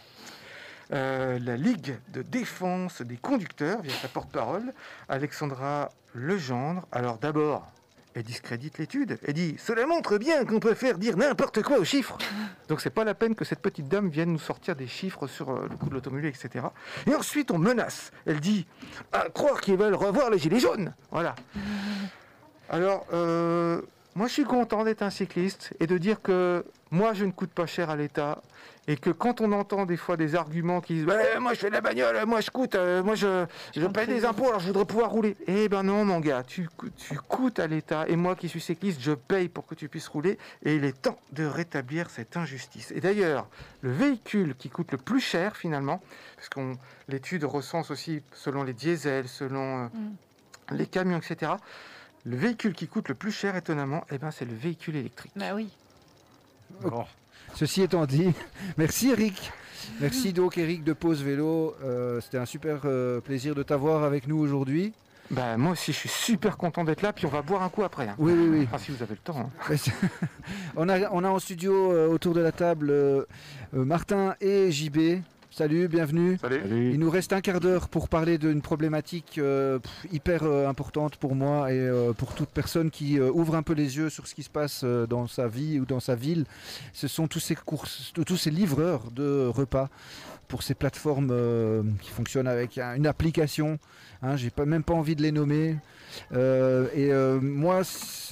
Euh, la Ligue de défense des conducteurs, via sa porte-parole, Alexandra Legendre. Alors d'abord, elle discrédite l'étude. Elle dit Cela montre bien qu'on peut faire dire n'importe quoi aux chiffres. Donc c'est pas la peine que cette petite dame vienne nous sortir des chiffres sur euh, le coût de l'automobile, etc. Et ensuite, on menace. Elle dit À croire qu'ils veulent revoir les gilets jaunes. Voilà. Alors, euh, moi, je suis content d'être un cycliste et de dire que moi, je ne coûte pas cher à l'État. Et que quand on entend des fois des arguments qui disent Ouais, Moi, je fais de la bagnole, moi, je coûte, euh, moi, je, je paye des impôts, alors je voudrais pouvoir rouler. Eh ben non, mon gars, tu, tu coûtes à l'État. Et moi qui suis cycliste, je paye pour que tu puisses rouler. Et il est temps de rétablir cette injustice. Et d'ailleurs, le véhicule qui coûte le plus cher, finalement, parce qu'on l'étude recense aussi selon les diesels, selon euh, Mm. les camions, etc. Le véhicule qui coûte le plus cher, étonnamment, eh ben, c'est le véhicule électrique. Bah oui. Bon. Ceci étant dit, merci Eric. Merci donc Eric de Pause Vélo. Euh, C'était un super euh, plaisir de t'avoir avec nous aujourd'hui. Bah, moi aussi, je suis super content d'être là, puis on va boire un coup après. hein. Oui, oui, oui. Enfin, si vous avez le temps. hein. on, a, on a en studio euh, autour de la table Martin et JB. Salut, bienvenue. Salut. Il nous reste un quart d'heure pour parler d'une problématique euh, hyper euh, importante pour moi et euh, pour toute personne qui euh, ouvre un peu les yeux sur ce qui se passe euh, dans sa vie ou dans sa ville. Ce sont tous ces courses, tous ces livreurs de repas pour ces plateformes euh, qui fonctionnent avec un- une application. Hein, J'ai pas, même pas envie de les nommer. Euh, et euh, moi,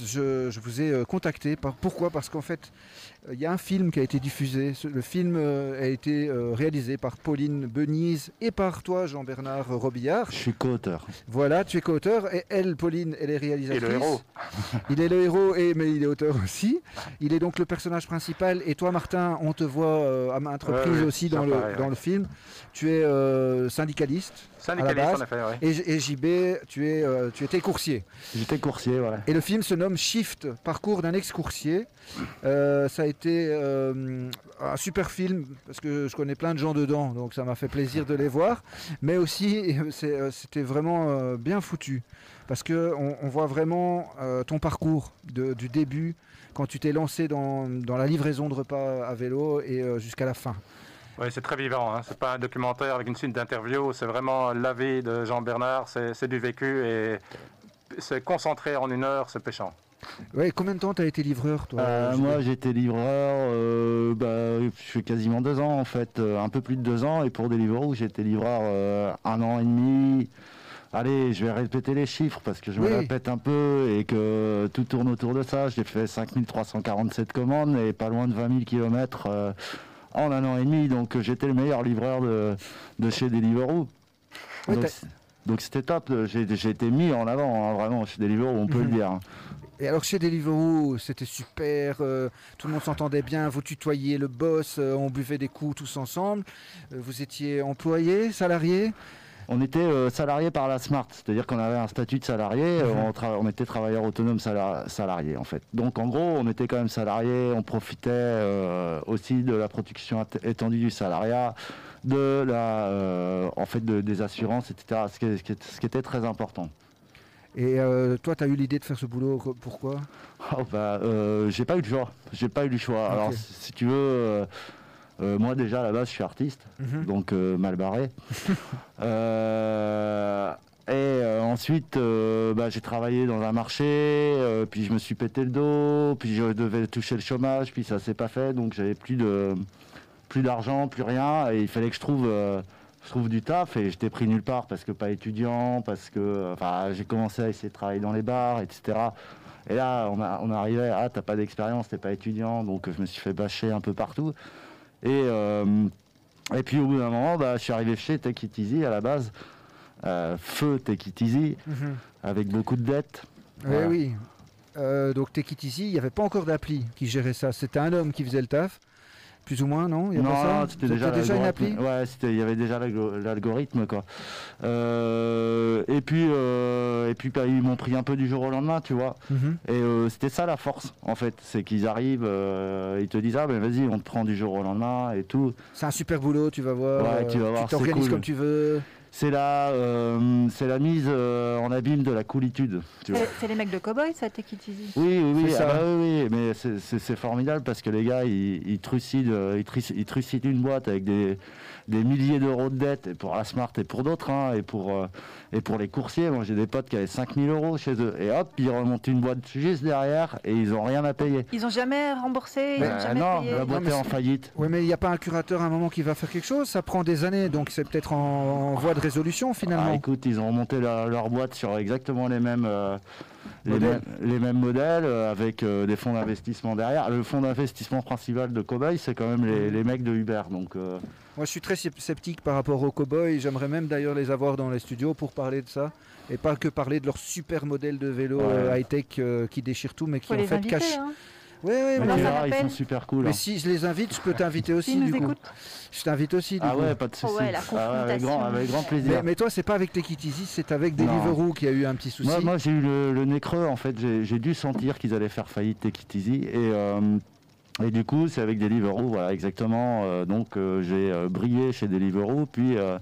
je, je vous ai contacté. Par, pourquoi? Parce qu'en fait, euh, il y a un film qui a été diffusé. Le film euh, a été euh, réalisé par Pauline Benise et par toi, Jean-Bernard Robillard. Je suis co-auteur. Voilà, tu es co-auteur et elle, Pauline, elle est réalisatrice. Et le héros. Il est le héros, et, mais il est auteur aussi. Il est donc le personnage principal. Et toi, Martin, on te voit euh, à maintes reprises ouais, aussi dans, le, dans ouais. le film. Tu es euh, syndicaliste. Syndicaliste, base. en effet, ouais. Et, et JB, tu, es, euh, tu étais coursier. J'étais coursier, voilà. Et le film se nomme Shift, parcours d'un ex-coursier. Euh, ça a été euh, un super film parce que je connais plein de gens dedans, donc ça m'a fait plaisir de les voir. Mais aussi, euh, c'était vraiment euh, bien foutu parce que on, voit vraiment euh, ton parcours du début quand tu t'es lancé dans, la livraison de repas à vélo et jusqu'à la fin. Oui, c'est très vivant. Hein. C'est pas un documentaire avec une suite d'interviews. C'est vraiment la vie de Jean Bernard. C'est du vécu et c'est concentré en une heure, c'est péchant. Ouais, combien de temps tu as été livreur toi Euh, moi, j'étais livreur, euh, bah, je fais quasiment deux ans en fait, euh, un peu plus de deux ans. Et pour Deliveroo, j'étais livreur euh, un an et demi. Allez, je vais répéter les chiffres parce que je me répète un peu et que tout tourne autour de ça. J'ai fait 5347 commandes et pas loin de 20 000 km en un an et demi. Donc j'étais le meilleur livreur de, de chez Deliveroo. Donc, t'as- c'était top. J'ai été mis en avant, hein, vraiment, chez Deliveroo, on peut le Mhm. dire. Et alors chez Deliveroo, c'était super, euh, tout le monde s'entendait bien, vous tutoyiez le boss, euh, on buvait des coups tous ensemble. Euh, vous étiez employé, salarié? On était salarié par la Smart, c'est-à-dire qu'on avait un statut de salarié, Mhm. on, était travailleur autonome sala- salarié en fait. Donc en gros, on était quand même salarié, on profitait aussi de la protection at- étendue du salariat, de la, en fait, de- des assurances, etc. Qui, ce qui était très important. Et euh, toi, tu as eu l'idée de faire ce boulot, pourquoi? Oh, bah, euh, j'ai pas eu le choix. J'ai pas eu le choix. Alors, si, tu veux, euh, euh, moi déjà à la base, je suis artiste, Mhm. donc mal barré. Et ensuite, bah, j'ai travaillé dans un marché, puis je me suis pété le dos, puis je devais toucher le chômage, puis ça s'est pas fait, donc j'avais plus de plus d'argent, plus rien, et il fallait que je trouve. Je trouve du taf et j'étais pris nulle part parce que pas étudiant, parce que enfin, j'ai commencé à essayer de travailler dans les bars, etc. Et là, on, a- on arrivait, ah, t'as pas d'expérience, t'es pas étudiant, donc je me suis fait bâcher un peu partout. Et, euh, et puis au bout d'un moment, bah, je suis arrivé chez Take It Easy à la base, euh, feu Take It Easy, Mhm. avec beaucoup de dettes. Oui, Voilà. oui. Euh, donc Take It Easy, il n'y avait pas encore d'appli qui gérait ça. C'était un homme qui faisait le taf, plus ou moins, non Il y a Non, c'était déjà, une appli Ouais, c'était- il y avait déjà l'algo- l'algorithme, quoi. Euh, et puis, euh, et puis bah, ils m'ont pris un peu du jour au lendemain, tu vois. Mhm. Et euh, c'était ça la force, en fait, c'est qu'ils arrivent, ils te disent ah ben vas-y, on te prend du jour au lendemain et tout. C'est un super boulot, tu vas voir. Ouais, tu vas voir, c'est t'organises cool. comme tu veux. C'est la, euh, c'est la mise euh, en abîme de la coolitude. Tu vois. C'est les mecs de Cowboy, ça, Easy. Oui, oui, oui, ah ça. bah oui, oui, mais c'est- formidable parce que les gars, ils, ils trucident, euh, ils trucident une boîte avec des, des milliers d'euros de dettes et pour la Smart et pour d'autres, hein, et, pour, euh, et pour les coursiers. Moi, j'ai des potes qui avaient 5000 euros chez eux et hop, ils remontent une boîte juste derrière et ils ont rien à payer. Ils ont jamais remboursé, ils ont jamais non, payé. la boîte Non, est en faillite. Oui, mais il n'y a pas un curateur à un moment qui va faire quelque chose? Ça prend des années, donc c'est peut-être en, en voie de résolution Ah, finalement. écoute, ils ont remonté leur, leur boîte sur exactement les mêmes, euh, les mêmes, les mêmes modèles euh, avec euh, des fonds d'investissement derrière. Le fonds d'investissement principal de Cowboy, c'est quand même les, les mecs de Uber. Donc, euh, Moi, je suis très sceptique par rapport aux cow-boys. J'aimerais même d'ailleurs les avoir dans les studios pour parler de ça. Et pas que parler de leur super modèle de vélo Ouais. euh, high-tech euh, qui déchire tout, mais qui Faut en fait inviter. cache. hein. Oui, oui, mais ils sont super cool. Mais hein. si je les invite, je peux t'inviter aussi. Nous du coup. écoutent. Je t'invite aussi. Du Ah coup. ouais, pas de souci. Oh ouais, la Ah ouais, avec, grand, confrontation. avec grand plaisir. Mais, mais toi, c'est pas avec Easy, c'est avec. Deliveroo qui a eu un petit souci. Moi, moi, j'ai eu le, le nez creux en fait. J'ai dû sentir qu'ils allaient faire faillite Easy. Et, euh, et du coup, c'est avec Deliveroo, voilà, exactement. Euh, donc, euh, j'ai euh, brillé chez Deliveroo, puis euh,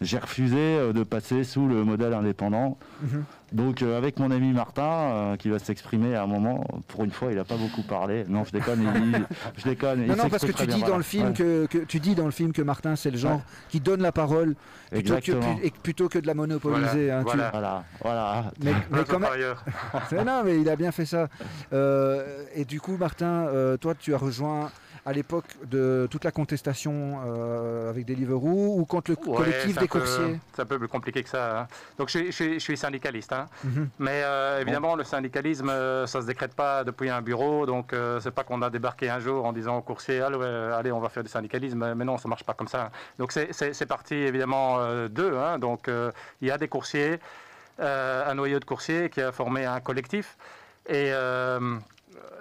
j'ai refusé euh, de passer sous le modèle indépendant. Mhm. Donc, euh, avec mon ami Martin, euh, qui va s'exprimer à un moment, pour une fois, il n'a pas beaucoup parlé. Non, je déconne. il- il- je déconne. il Non, non, parce que tu dis bien, dans voilà. le film Ouais, que, que- tu dis dans le film que Martin c'est le genre qui donne la parole plutôt que, plutôt que de la monopoliser. hein, tu- voilà. Voilà, voilà. Mais, mais Notre quand même. Mais non, mais il a bien fait ça. Euh, et du coup, Martin, euh, toi, tu as rejoint à l'époque de toute la contestation euh, avec Deliveroo ou contre le Ouais, collectif des coursiers C'est un peu plus compliqué que ça. hein. Donc je, suis- je suis- je suis syndicaliste. hein. Mhm. Mais euh, évidemment, le syndicalisme, euh, ça se décrète pas depuis un bureau. Donc euh, c'est pas qu'on a débarqué un jour en disant aux coursiers, allez, allez, on va faire du syndicalisme. Mais non, ça marche pas comme ça. Donc c'est- parti évidemment euh, d'eux. hein. Donc euh, il y a des coursiers, euh, un noyau de coursiers qui a formé un collectif. Et, euh,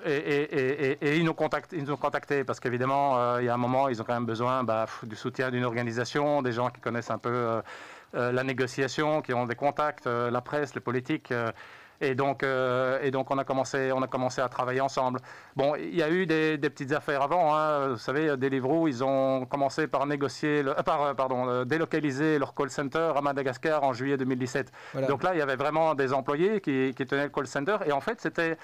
et, et- et- et- et ils, nous contactent, ils nous ont contactés parce qu'évidemment, euh, il y a un moment, ils ont quand même besoin bah, du soutien d'une organisation, des gens qui connaissent un peu euh, euh, la négociation, qui ont des contacts, la presse, les politiques. et donc, et donc on, a commencé, on a commencé à travailler ensemble. Bon, il y a eu des, des petites affaires avant. hein. Vous savez, Deliveroo, ils ont commencé par négocier, le- par, pardon, délocaliser leur call center à Madagascar en juillet 2017. Voilà. Donc là, il y avait vraiment des employés qui, qui tenaient le call center. Et en fait, c'était.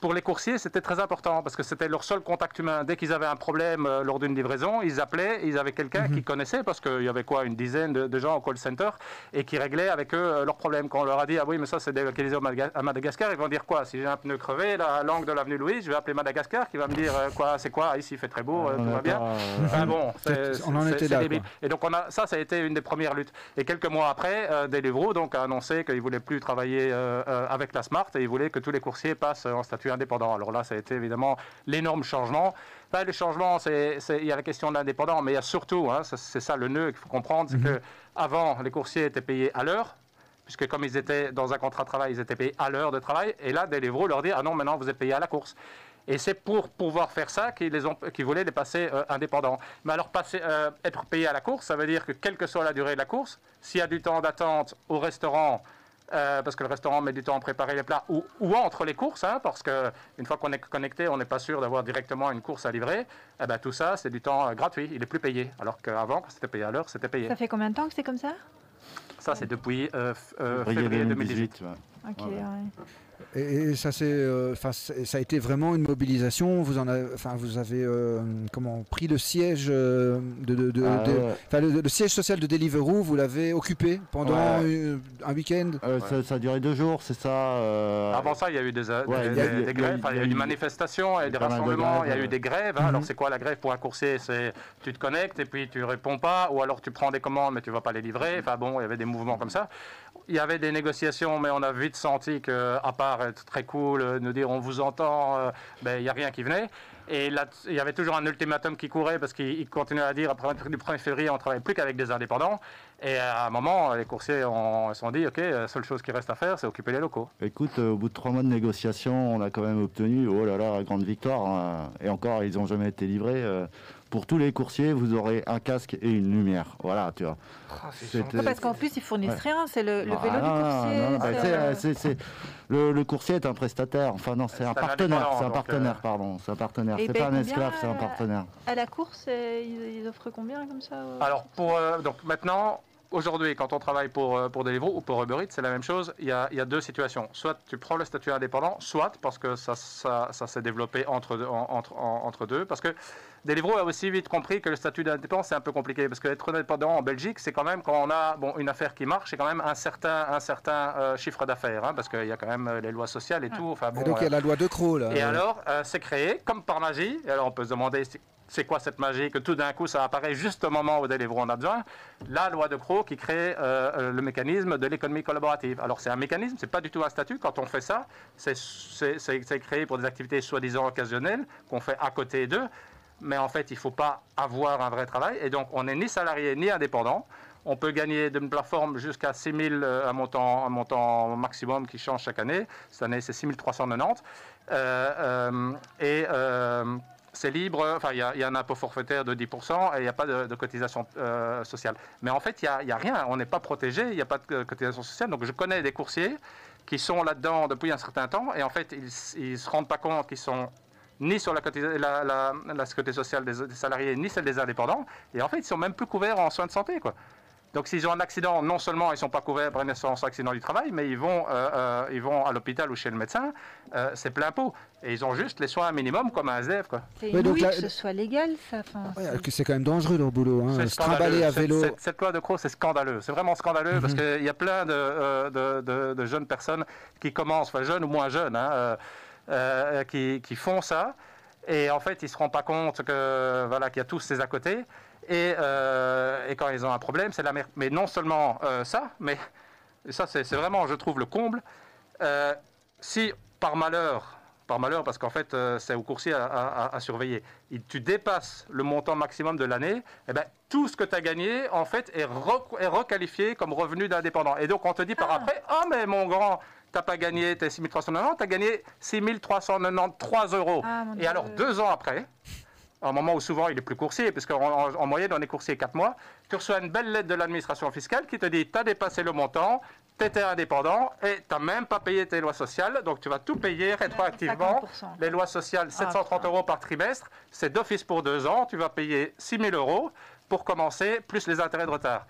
Pour les coursiers, c'était très important parce que c'était leur seul contact humain. Dès qu'ils avaient un problème euh, lors d'une livraison, ils appelaient, ils avaient quelqu'un Mhm. qu'ils connaissaient parce qu'il y avait quoi, une dizaine de, de gens au call center et qui réglaient avec eux euh, leurs problèmes. Quand on leur a dit, ah oui, mais ça c'est délocalisé à Madagascar, ils vont dire quoi? Si j'ai un pneu crevé, la langue de l'avenue Louise, je vais appeler Madagascar qui va me dire, euh, quoi, c'est quoi? Ici il fait très beau, euh, tout va bien. euh, Ah bon, on en était là. Et donc on a, ça, ça a été une des premières luttes. Et quelques mois après, Deliveroo donc a annoncé qu'il voulait plus travailler avec la Smart et il voulait que tous les coursiers passent en statut indépendant. Alors là, ça a été évidemment l'énorme changement. Enfin, le changement, c'est, il y a la question de l'indépendant, mais il y a surtout, hein, c'est ça le nœud qu'il faut comprendre, c'est mhm. que avant, les coursiers étaient payés à l'heure, puisque comme ils étaient dans un contrat de travail, ils étaient payés à l'heure de travail, et là, Deliveroo leur dit, ah non, maintenant vous êtes payés à la course. Et c'est pour pouvoir faire ça qu'ils, qu'ils voulaient les passer euh, indépendants. Mais alors, passer, euh, être payé à la course, ça veut dire que quelle que soit la durée de la course, s'il y a du temps d'attente au restaurant, euh, parce que le restaurant met du temps à préparer les plats, ou, entre les courses, hein, parce qu'une fois qu'on est connecté, on n'est pas sûr d'avoir directement une course à livrer, eh ben, tout ça, c'est du temps gratuit, il n'est plus payé. Alors qu'avant, quand c'était payé à l'heure, c'était payé. Ça fait combien de temps que c'est comme ça? Ça, c'est depuis février 2018. Ok, et, ça, c'est, euh, ça a été vraiment une mobilisation. Vous, en avez, vous avez euh, comment, pris le siège, euh, de, ah, le, siège social de Deliveroo, vous l'avez occupé pendant un week-end? Ça, a duré deux jours, c'est ça Avant ça, il y a eu des, des, grèves, il y a eu des manifestations, et des rassemblements, il y a eu des grèves. Hein. Alors, mhm. c'est quoi la grève pour un coursier C'est tu te connectes et puis tu réponds pas, ou alors tu prends des commandes mais tu vas pas les livrer. Enfin bon, il y avait des mouvements comme ça. Il y avait des négociations, mais on a vite senti qu'à part être très cool, euh, nous dire on vous entend, euh, ben, il n'y a rien qui venait. Et là, il y avait toujours un ultimatum qui courait parce qu'il continuait à dire après le 1er février, on ne travaille plus qu'avec des indépendants. Et à un moment, les coursiers se sont dit, OK, la seule chose qui reste à faire, c'est occuper les locaux. Écoute, au bout de trois mois de négociation, on a quand même obtenu, oh là là, grande victoire. Hein. Et encore, ils n'ont jamais été livrés. Euh, pour tous les coursiers, vous aurez un casque et une lumière. Voilà, tu vois. Ah, parce qu'en plus, ils fournissent rien. C'est le, vélo du coursier. le, coursier est un prestataire. Enfin, non, c'est un, partenaire. C'est un partenaire, euh, pardon. C'est un partenaire. C'est pas un esclave, c'est un partenaire. À la course, ils, offrent combien comme ça Alors, pour, euh, donc maintenant, aujourd'hui, quand on travaille pour, euh, pour Deliveroo ou pour Uber Eats, c'est la même chose. Il y, a, il y, a, deux situations. Soit tu prends le statut indépendant, soit parce que ça, ça, ça s'est développé entre, entre, entre deux. Parce que Deliveroo a aussi vite compris que le statut d'indépendant, c'est un peu compliqué. Parce qu'être indépendant en Belgique, c'est quand même, quand on a bon, une affaire qui marche, c'est quand même un certain, un certain euh, chiffre d'affaires. Hein, parce qu'il y a quand même euh, les lois sociales et tout. Enfin, bon, et donc il y a la loi de Croix. Là. Et alors, c'est créé, comme par magie. Et alors on peut se demander c'est quoi cette magie que tout d'un coup ça apparaît juste au moment où Deliveroo en a besoin La loi de Croix qui crée euh, euh, le mécanisme de l'économie collaborative. Alors c'est un mécanisme, c'est pas du tout un statut. Quand on fait ça, c'est créé pour des activités soi-disant occasionnelles qu'on fait à côté d'eux. Mais en fait, il ne faut pas avoir un vrai travail. Et donc, on n'est ni salarié ni indépendant. On peut gagner d'une plateforme jusqu'à 6 000, euh, un montant, un montant maximum qui change chaque année. Cette année, c'est 6 390. et c'est libre, enfin, il y, a un impôt forfaitaire de 10% et il n'y a pas de, cotisation euh, sociale. Mais en fait, il n'y a, rien, on n'est pas protégé, il n'y a pas de cotisation sociale. Donc je connais des coursiers qui sont là-dedans depuis un certain temps et en fait, ils ne se rendent pas compte qu'ils sont ni sur la, la, sécurité sociale des, des, salariés, ni celle des indépendants. Et en fait, ils sont même plus couverts en soins de santé. Quoi. Donc s'ils ont un accident, non seulement ils ne sont pas couverts par une assurance accident du travail, mais ils vont, euh, euh, ils vont à l'hôpital ou chez le médecin, euh, c'est plein pot. Et ils ont juste les soins minimum comme un SDF. C'est oui, que ce soit légal, ça. c'est quand même dangereux leur boulot. Hein. Se à vélo. Cette, loi de Croix, c'est scandaleux. C'est vraiment scandaleux parce mhm. qu'il y a plein de, jeunes personnes qui commencent, enfin jeunes ou moins jeunes, hein, qui, qui, font ça. Et en fait, ils ne se rendent pas compte que voilà, qu'il y a tous ces à côté. Euh, et, quand ils ont un problème, c'est la merde. Mais non seulement euh, ça, mais ça c'est vraiment, je trouve, le comble. Euh, si par malheur, par malheur, parce qu'en fait c'est au coursier à, surveiller, tu dépasses le montant maximum de l'année, eh ben, tout ce que tu as gagné, en fait, est, requalifié comme revenu d'indépendant. Et donc on te dit par ah. après, oh mais mon grand, t'as pas gagné tes 6390, tu as gagné 6393 euros. Ah, et alors deux ans après, un moment où souvent il est plus coursier, parce qu'en en, moyenne on est coursier 4 mois, tu reçois une belle lettre de l'administration fiscale qui te dit tu as dépassé le montant, tu étais indépendant et tu n'as même pas payé tes lois sociales, donc tu vas tout payer rétroactivement. Les lois sociales, 730 ah, euros par trimestre, c'est d'office pour deux ans, tu vas payer 6 000 euros pour commencer, plus les intérêts de retard.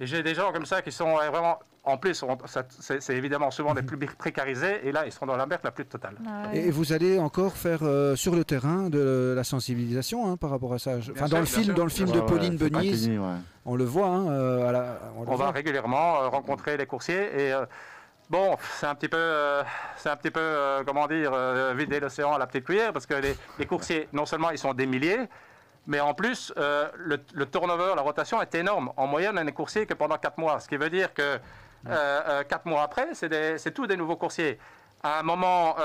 Et j'ai des gens comme ça qui sont vraiment en plus, c'est évidemment souvent des plus précarisés, et là, ils seront dans la merde la plus totale. Et vous allez encore faire euh, sur le terrain de la sensibilisation hein, par rapport à ça. Enfin, dans, le film, dans le film de Pauline Beniz, on le voit. Hein, euh, on, va régulièrement euh, rencontrer les coursiers et. Bon, c'est un petit peu, c'est un petit peu, comment dire, vider l'océan à la petite cuillère, parce que les, les, coursiers, non seulement ils sont des milliers, mais en plus, le, le, turnover, la rotation est énorme. En moyenne, on n'est coursier que pendant 4 mois, ce qui veut dire que euh, euh, quatre mois après, c'est tous des nouveaux coursiers. À un moment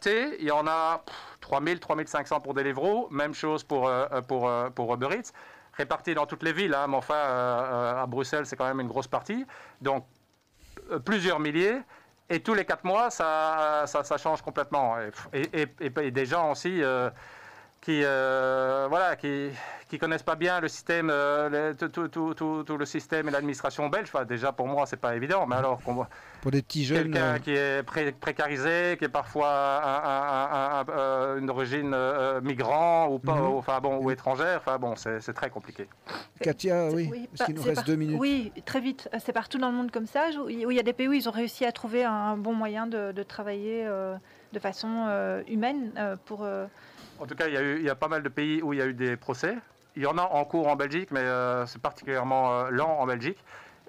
T, il y en a 3000, 3500 pour Deliveroo. Même chose pour, pour, pour répartis dans toutes les villes, hein, mais enfin, à Bruxelles, c'est quand même une grosse partie. Donc, plusieurs milliers. Et tous les quatre mois, ça, change complètement. Et, et, des gens aussi qui, euh, voilà, qui, qui connaissent pas bien le système, euh, tout, tout, tout, tout, le système et l'administration belge. Enfin, déjà pour moi, c'est pas évident. Mais alors pour des petits jeunes, quelqu'un euh, qui est précarisé, qui est parfois un, une origine migrant ou pas, mhm. enfin bon, ou étrangère. Enfin bon, c'est très compliqué. Katia, oui, oui parce qu'il nous reste deux minutes. Oui, très vite. C'est partout dans le monde comme ça. Où il y a des pays où ils ont réussi à trouver un bon moyen de, de travailler de façon humaine pour en tout cas, il y, a eu, il y a pas mal de pays où il y a eu des procès. Il y en a en cours en Belgique, mais euh, c'est particulièrement euh, lent en Belgique.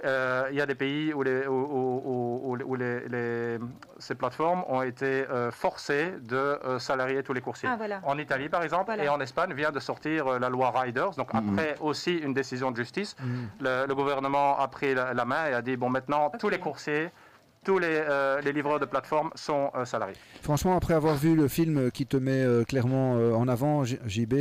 Euh, il y a des pays où, les, où, les, ces plateformes ont été forcées de salarier tous les coursiers. Ah, voilà. En Italie, par exemple, et en Espagne vient de sortir la loi Riders. Donc mhm. après aussi une décision de justice, mhm. le, gouvernement a pris la, main et a dit bon maintenant tous les coursiers tous les, euh, les, livreurs de plateforme sont euh, salariés. Franchement, après avoir vu le film qui te met euh, clairement en avant, JB,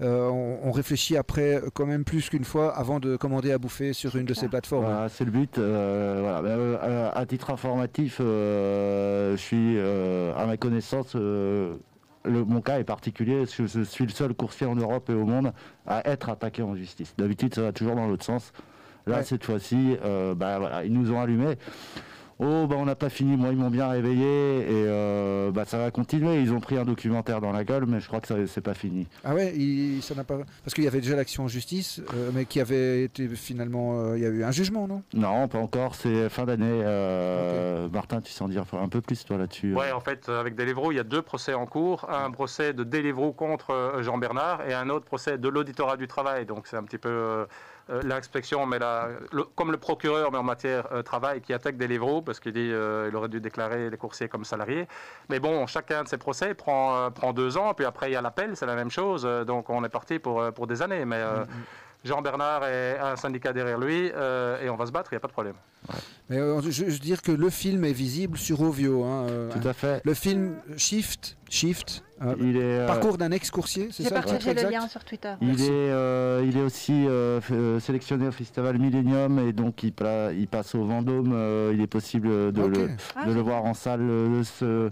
on, réfléchit après quand même plus qu'une fois avant de commander à bouffer sur une de ces plateformes. c'est le but. Voilà. à titre informatif, je suis, à ma connaissance, le, mon cas est particulier parce que je suis le seul coursier en Europe et au monde à être attaqué en justice. D'habitude, ça va toujours dans l'autre sens. Là, cette fois-ci, bah, voilà, ils nous ont allumés. Oh, bah on n'a pas fini, moi ils m'ont bien réveillé et euh, bah, ça va continuer. Ils ont pris un documentaire dans la gueule, mais je crois que c'est pas fini. Ah ouais, ça n'a pas. Parce qu'il y avait déjà l'action en justice, euh, mais qui avait été finalement. Euh, il y a eu un jugement, non? Non, pas encore, c'est fin d'année. Martin, tu en dire un peu plus toi là-dessus Ouais, en fait, avec Deliveroo, il y a deux procès en cours un procès de Deliveroo contre Jean Bernard et un autre procès de l'auditorat du travail. Donc c'est un petit peu. Euh, l'inspection, mais comme le procureur, mais en matière euh, travail, qui attaque Deliveroo parce qu'il dit euh, aurait dû déclarer les coursiers comme salariés. Mais bon, chacun de ces procès prend, prend deux ans, puis après il y a l'appel, c'est la même chose. donc on est parti pour, pour des années. Mais mm-hmm. Jean Bernard est un syndicat derrière lui et on va se battre, il n'y a pas de problème. Mais je, veux dire que le film est visible sur Ovio. Hein, Tout à fait. Le film Shift, Shift euh, il est, euh, Parcours d'un ex-coursier, c'est ça J'ai le lien sur Twitter. Il est, euh, il est aussi sélectionné au Festival Millennium et donc il, il passe au Vendôme. il est possible de, le, ah, de le, voir en salle ce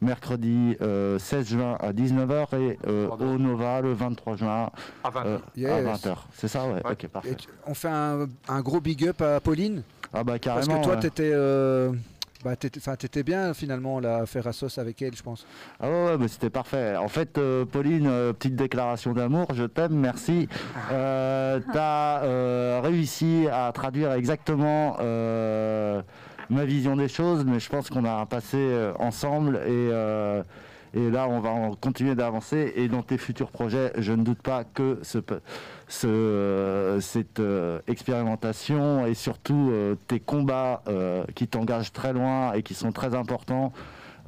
mercredi 16 juin à 19h et au Nova le 23 juin à 20h. C'est ça, ouais. Ok, parfait. on fait un, un, gros big up à Pauline. Ah bah carrément. Parce que toi, tu étais bah, t'étais bien finalement là, à faire à sauce avec elle, je pense. Ah ouais, mais c'était parfait. En fait, euh, Pauline, euh, petite déclaration d'amour, je t'aime, merci. Euh, T'as réussi à traduire exactement ma vision des choses, mais je pense qu'on a un passé ensemble et et là, on va continuer d'avancer. Et dans tes futurs projets, je ne doute pas que ce, cette euh, expérimentation et surtout euh, tes combats euh, qui t'engagent très loin et qui sont très importants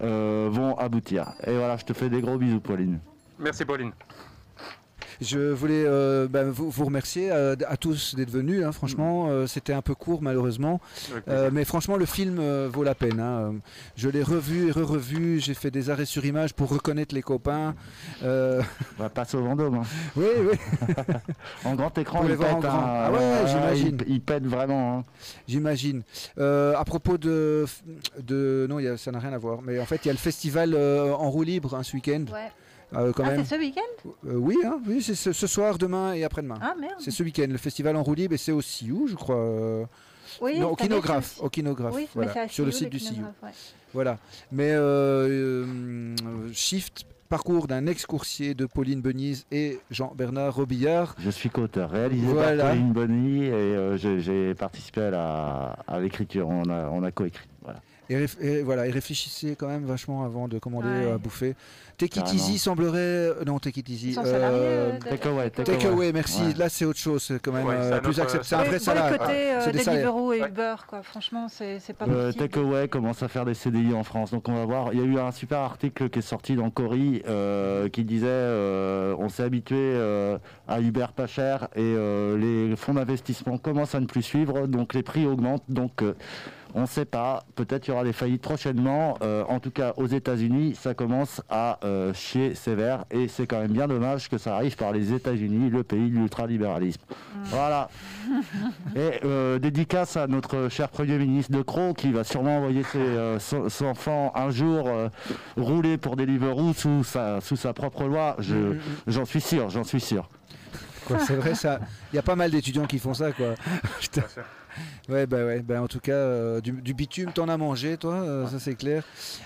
vont aboutir. Et voilà, je te fais des gros bisous, Pauline. Merci, Pauline. Je voulais euh, ben, vous, remercier euh, à, tous d'être venus. Hein, franchement, mm. euh, c'était un peu court malheureusement, mais franchement le film vaut la peine. Hein. Je l'ai revu et re-revu. J'ai fait des arrêts sur image pour reconnaître les copains. On va passer au Vendôme. Hein. Oui, oui. en grand écran, il pète. Ah ouais, j'imagine. Il, pète vraiment. J'imagine. à propos de, de non, ça n'a rien à voir. Mais en fait, il y a le festival en roue libre ce week-end. Ouais. Euh, ah, c'est ce week-end? Euh, Oui, hein, oui c'est ce, soir, demain et après-demain. Ah, merde. C'est ce week-end, le festival en roue libre, et c'est au Sioux, je crois. Euh, oui, non, au Kinographe, au Kinographe oui, voilà, sur le site du Sioux. Voilà. Mais Shift, parcours d'un ex-coursier de Pauline Benise et Jean-Bernard Robillard. Je suis co-auteur, réalisé par Pauline Benise et j'ai participé à l'écriture, on a, on a coécrit. Voilà. Et, voilà, et réfléchissez quand même vachement avant de commander à bouffer. Take it easy semblerait. Euh, non, take it easy. Euh, take away. Take, away, merci. Là, c'est autre chose, quand même euh, plus acceptable. C'est un vrai salaire. C'est des Deliveroo et Uber, quoi. Franchement, c'est pas possible. Take away commence à faire des CDI en France. Donc, on va voir. Il y a eu un super article qui est sorti dans Cori qui disait on s'est habitué à Uber pas cher et les fonds d'investissement commencent à ne plus suivre. Donc, les prix augmentent. Donc, On ne sait pas. Peut-être il y aura des faillites prochainement. Euh, en tout cas, aux États-Unis, ça commence à euh, chier sévère. Et c'est quand même bien dommage que ça arrive par les États-Unis, le pays de l'ultralibéralisme. Voilà. Et euh, dédicace à notre cher Premier ministre De Croo qui va sûrement envoyer ses, son, enfant un jour rouler pour Deliveroo sous sa, sous sa propre loi. J'en suis sûr, j'en suis sûr. C'est vrai, ça. Il y a pas mal d'étudiants qui font ça, quoi. Ouais, bah ouais. Bah, en tout cas, euh, du, bitume, t'en as mangé, toi, euh, ça c'est clair.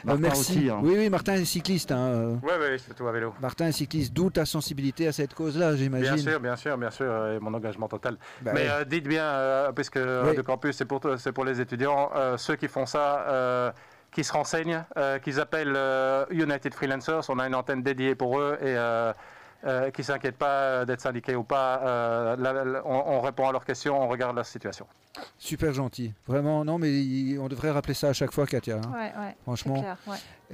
Euh, merci. Aussi, hein. Oui, oui, Martin est cycliste. Hein, oui, oui, c'est tout à vélo. Martin est cycliste, d'où ta sensibilité à cette cause-là, j'imagine. Bien sûr, bien sûr, bien sûr, et mon engagement total. Bah Mais dites bien, puisque le campus c'est pour, pour les étudiants, ceux qui font ça qui se renseignent, qu'ils appellent United Freelancers. On a une antenne dédiée pour eux et euh, qui ne s'inquiètent pas d'être syndiqués ou pas. Euh, on, répond à leurs questions, on regarde la situation. Super gentil. Vraiment, non, mais on devrait rappeler ça à chaque fois, Katia. Hein. Ouais, ouais, Franchement.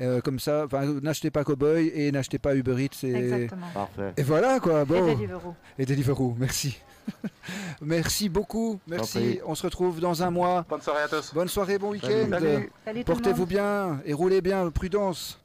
Euh, comme ça, n'achetez pas Cowboy et n'achetez pas Uber Eats. Exactement. Parfait. Et voilà, quoi. Bon. Et Deliveroo. Et Deliveroo, merci. merci beaucoup. Merci. On se retrouve dans un mois. Bonne soirée à tous. Bonne soirée, bon week-end. Portez-vous bien et roulez bien. Prudence.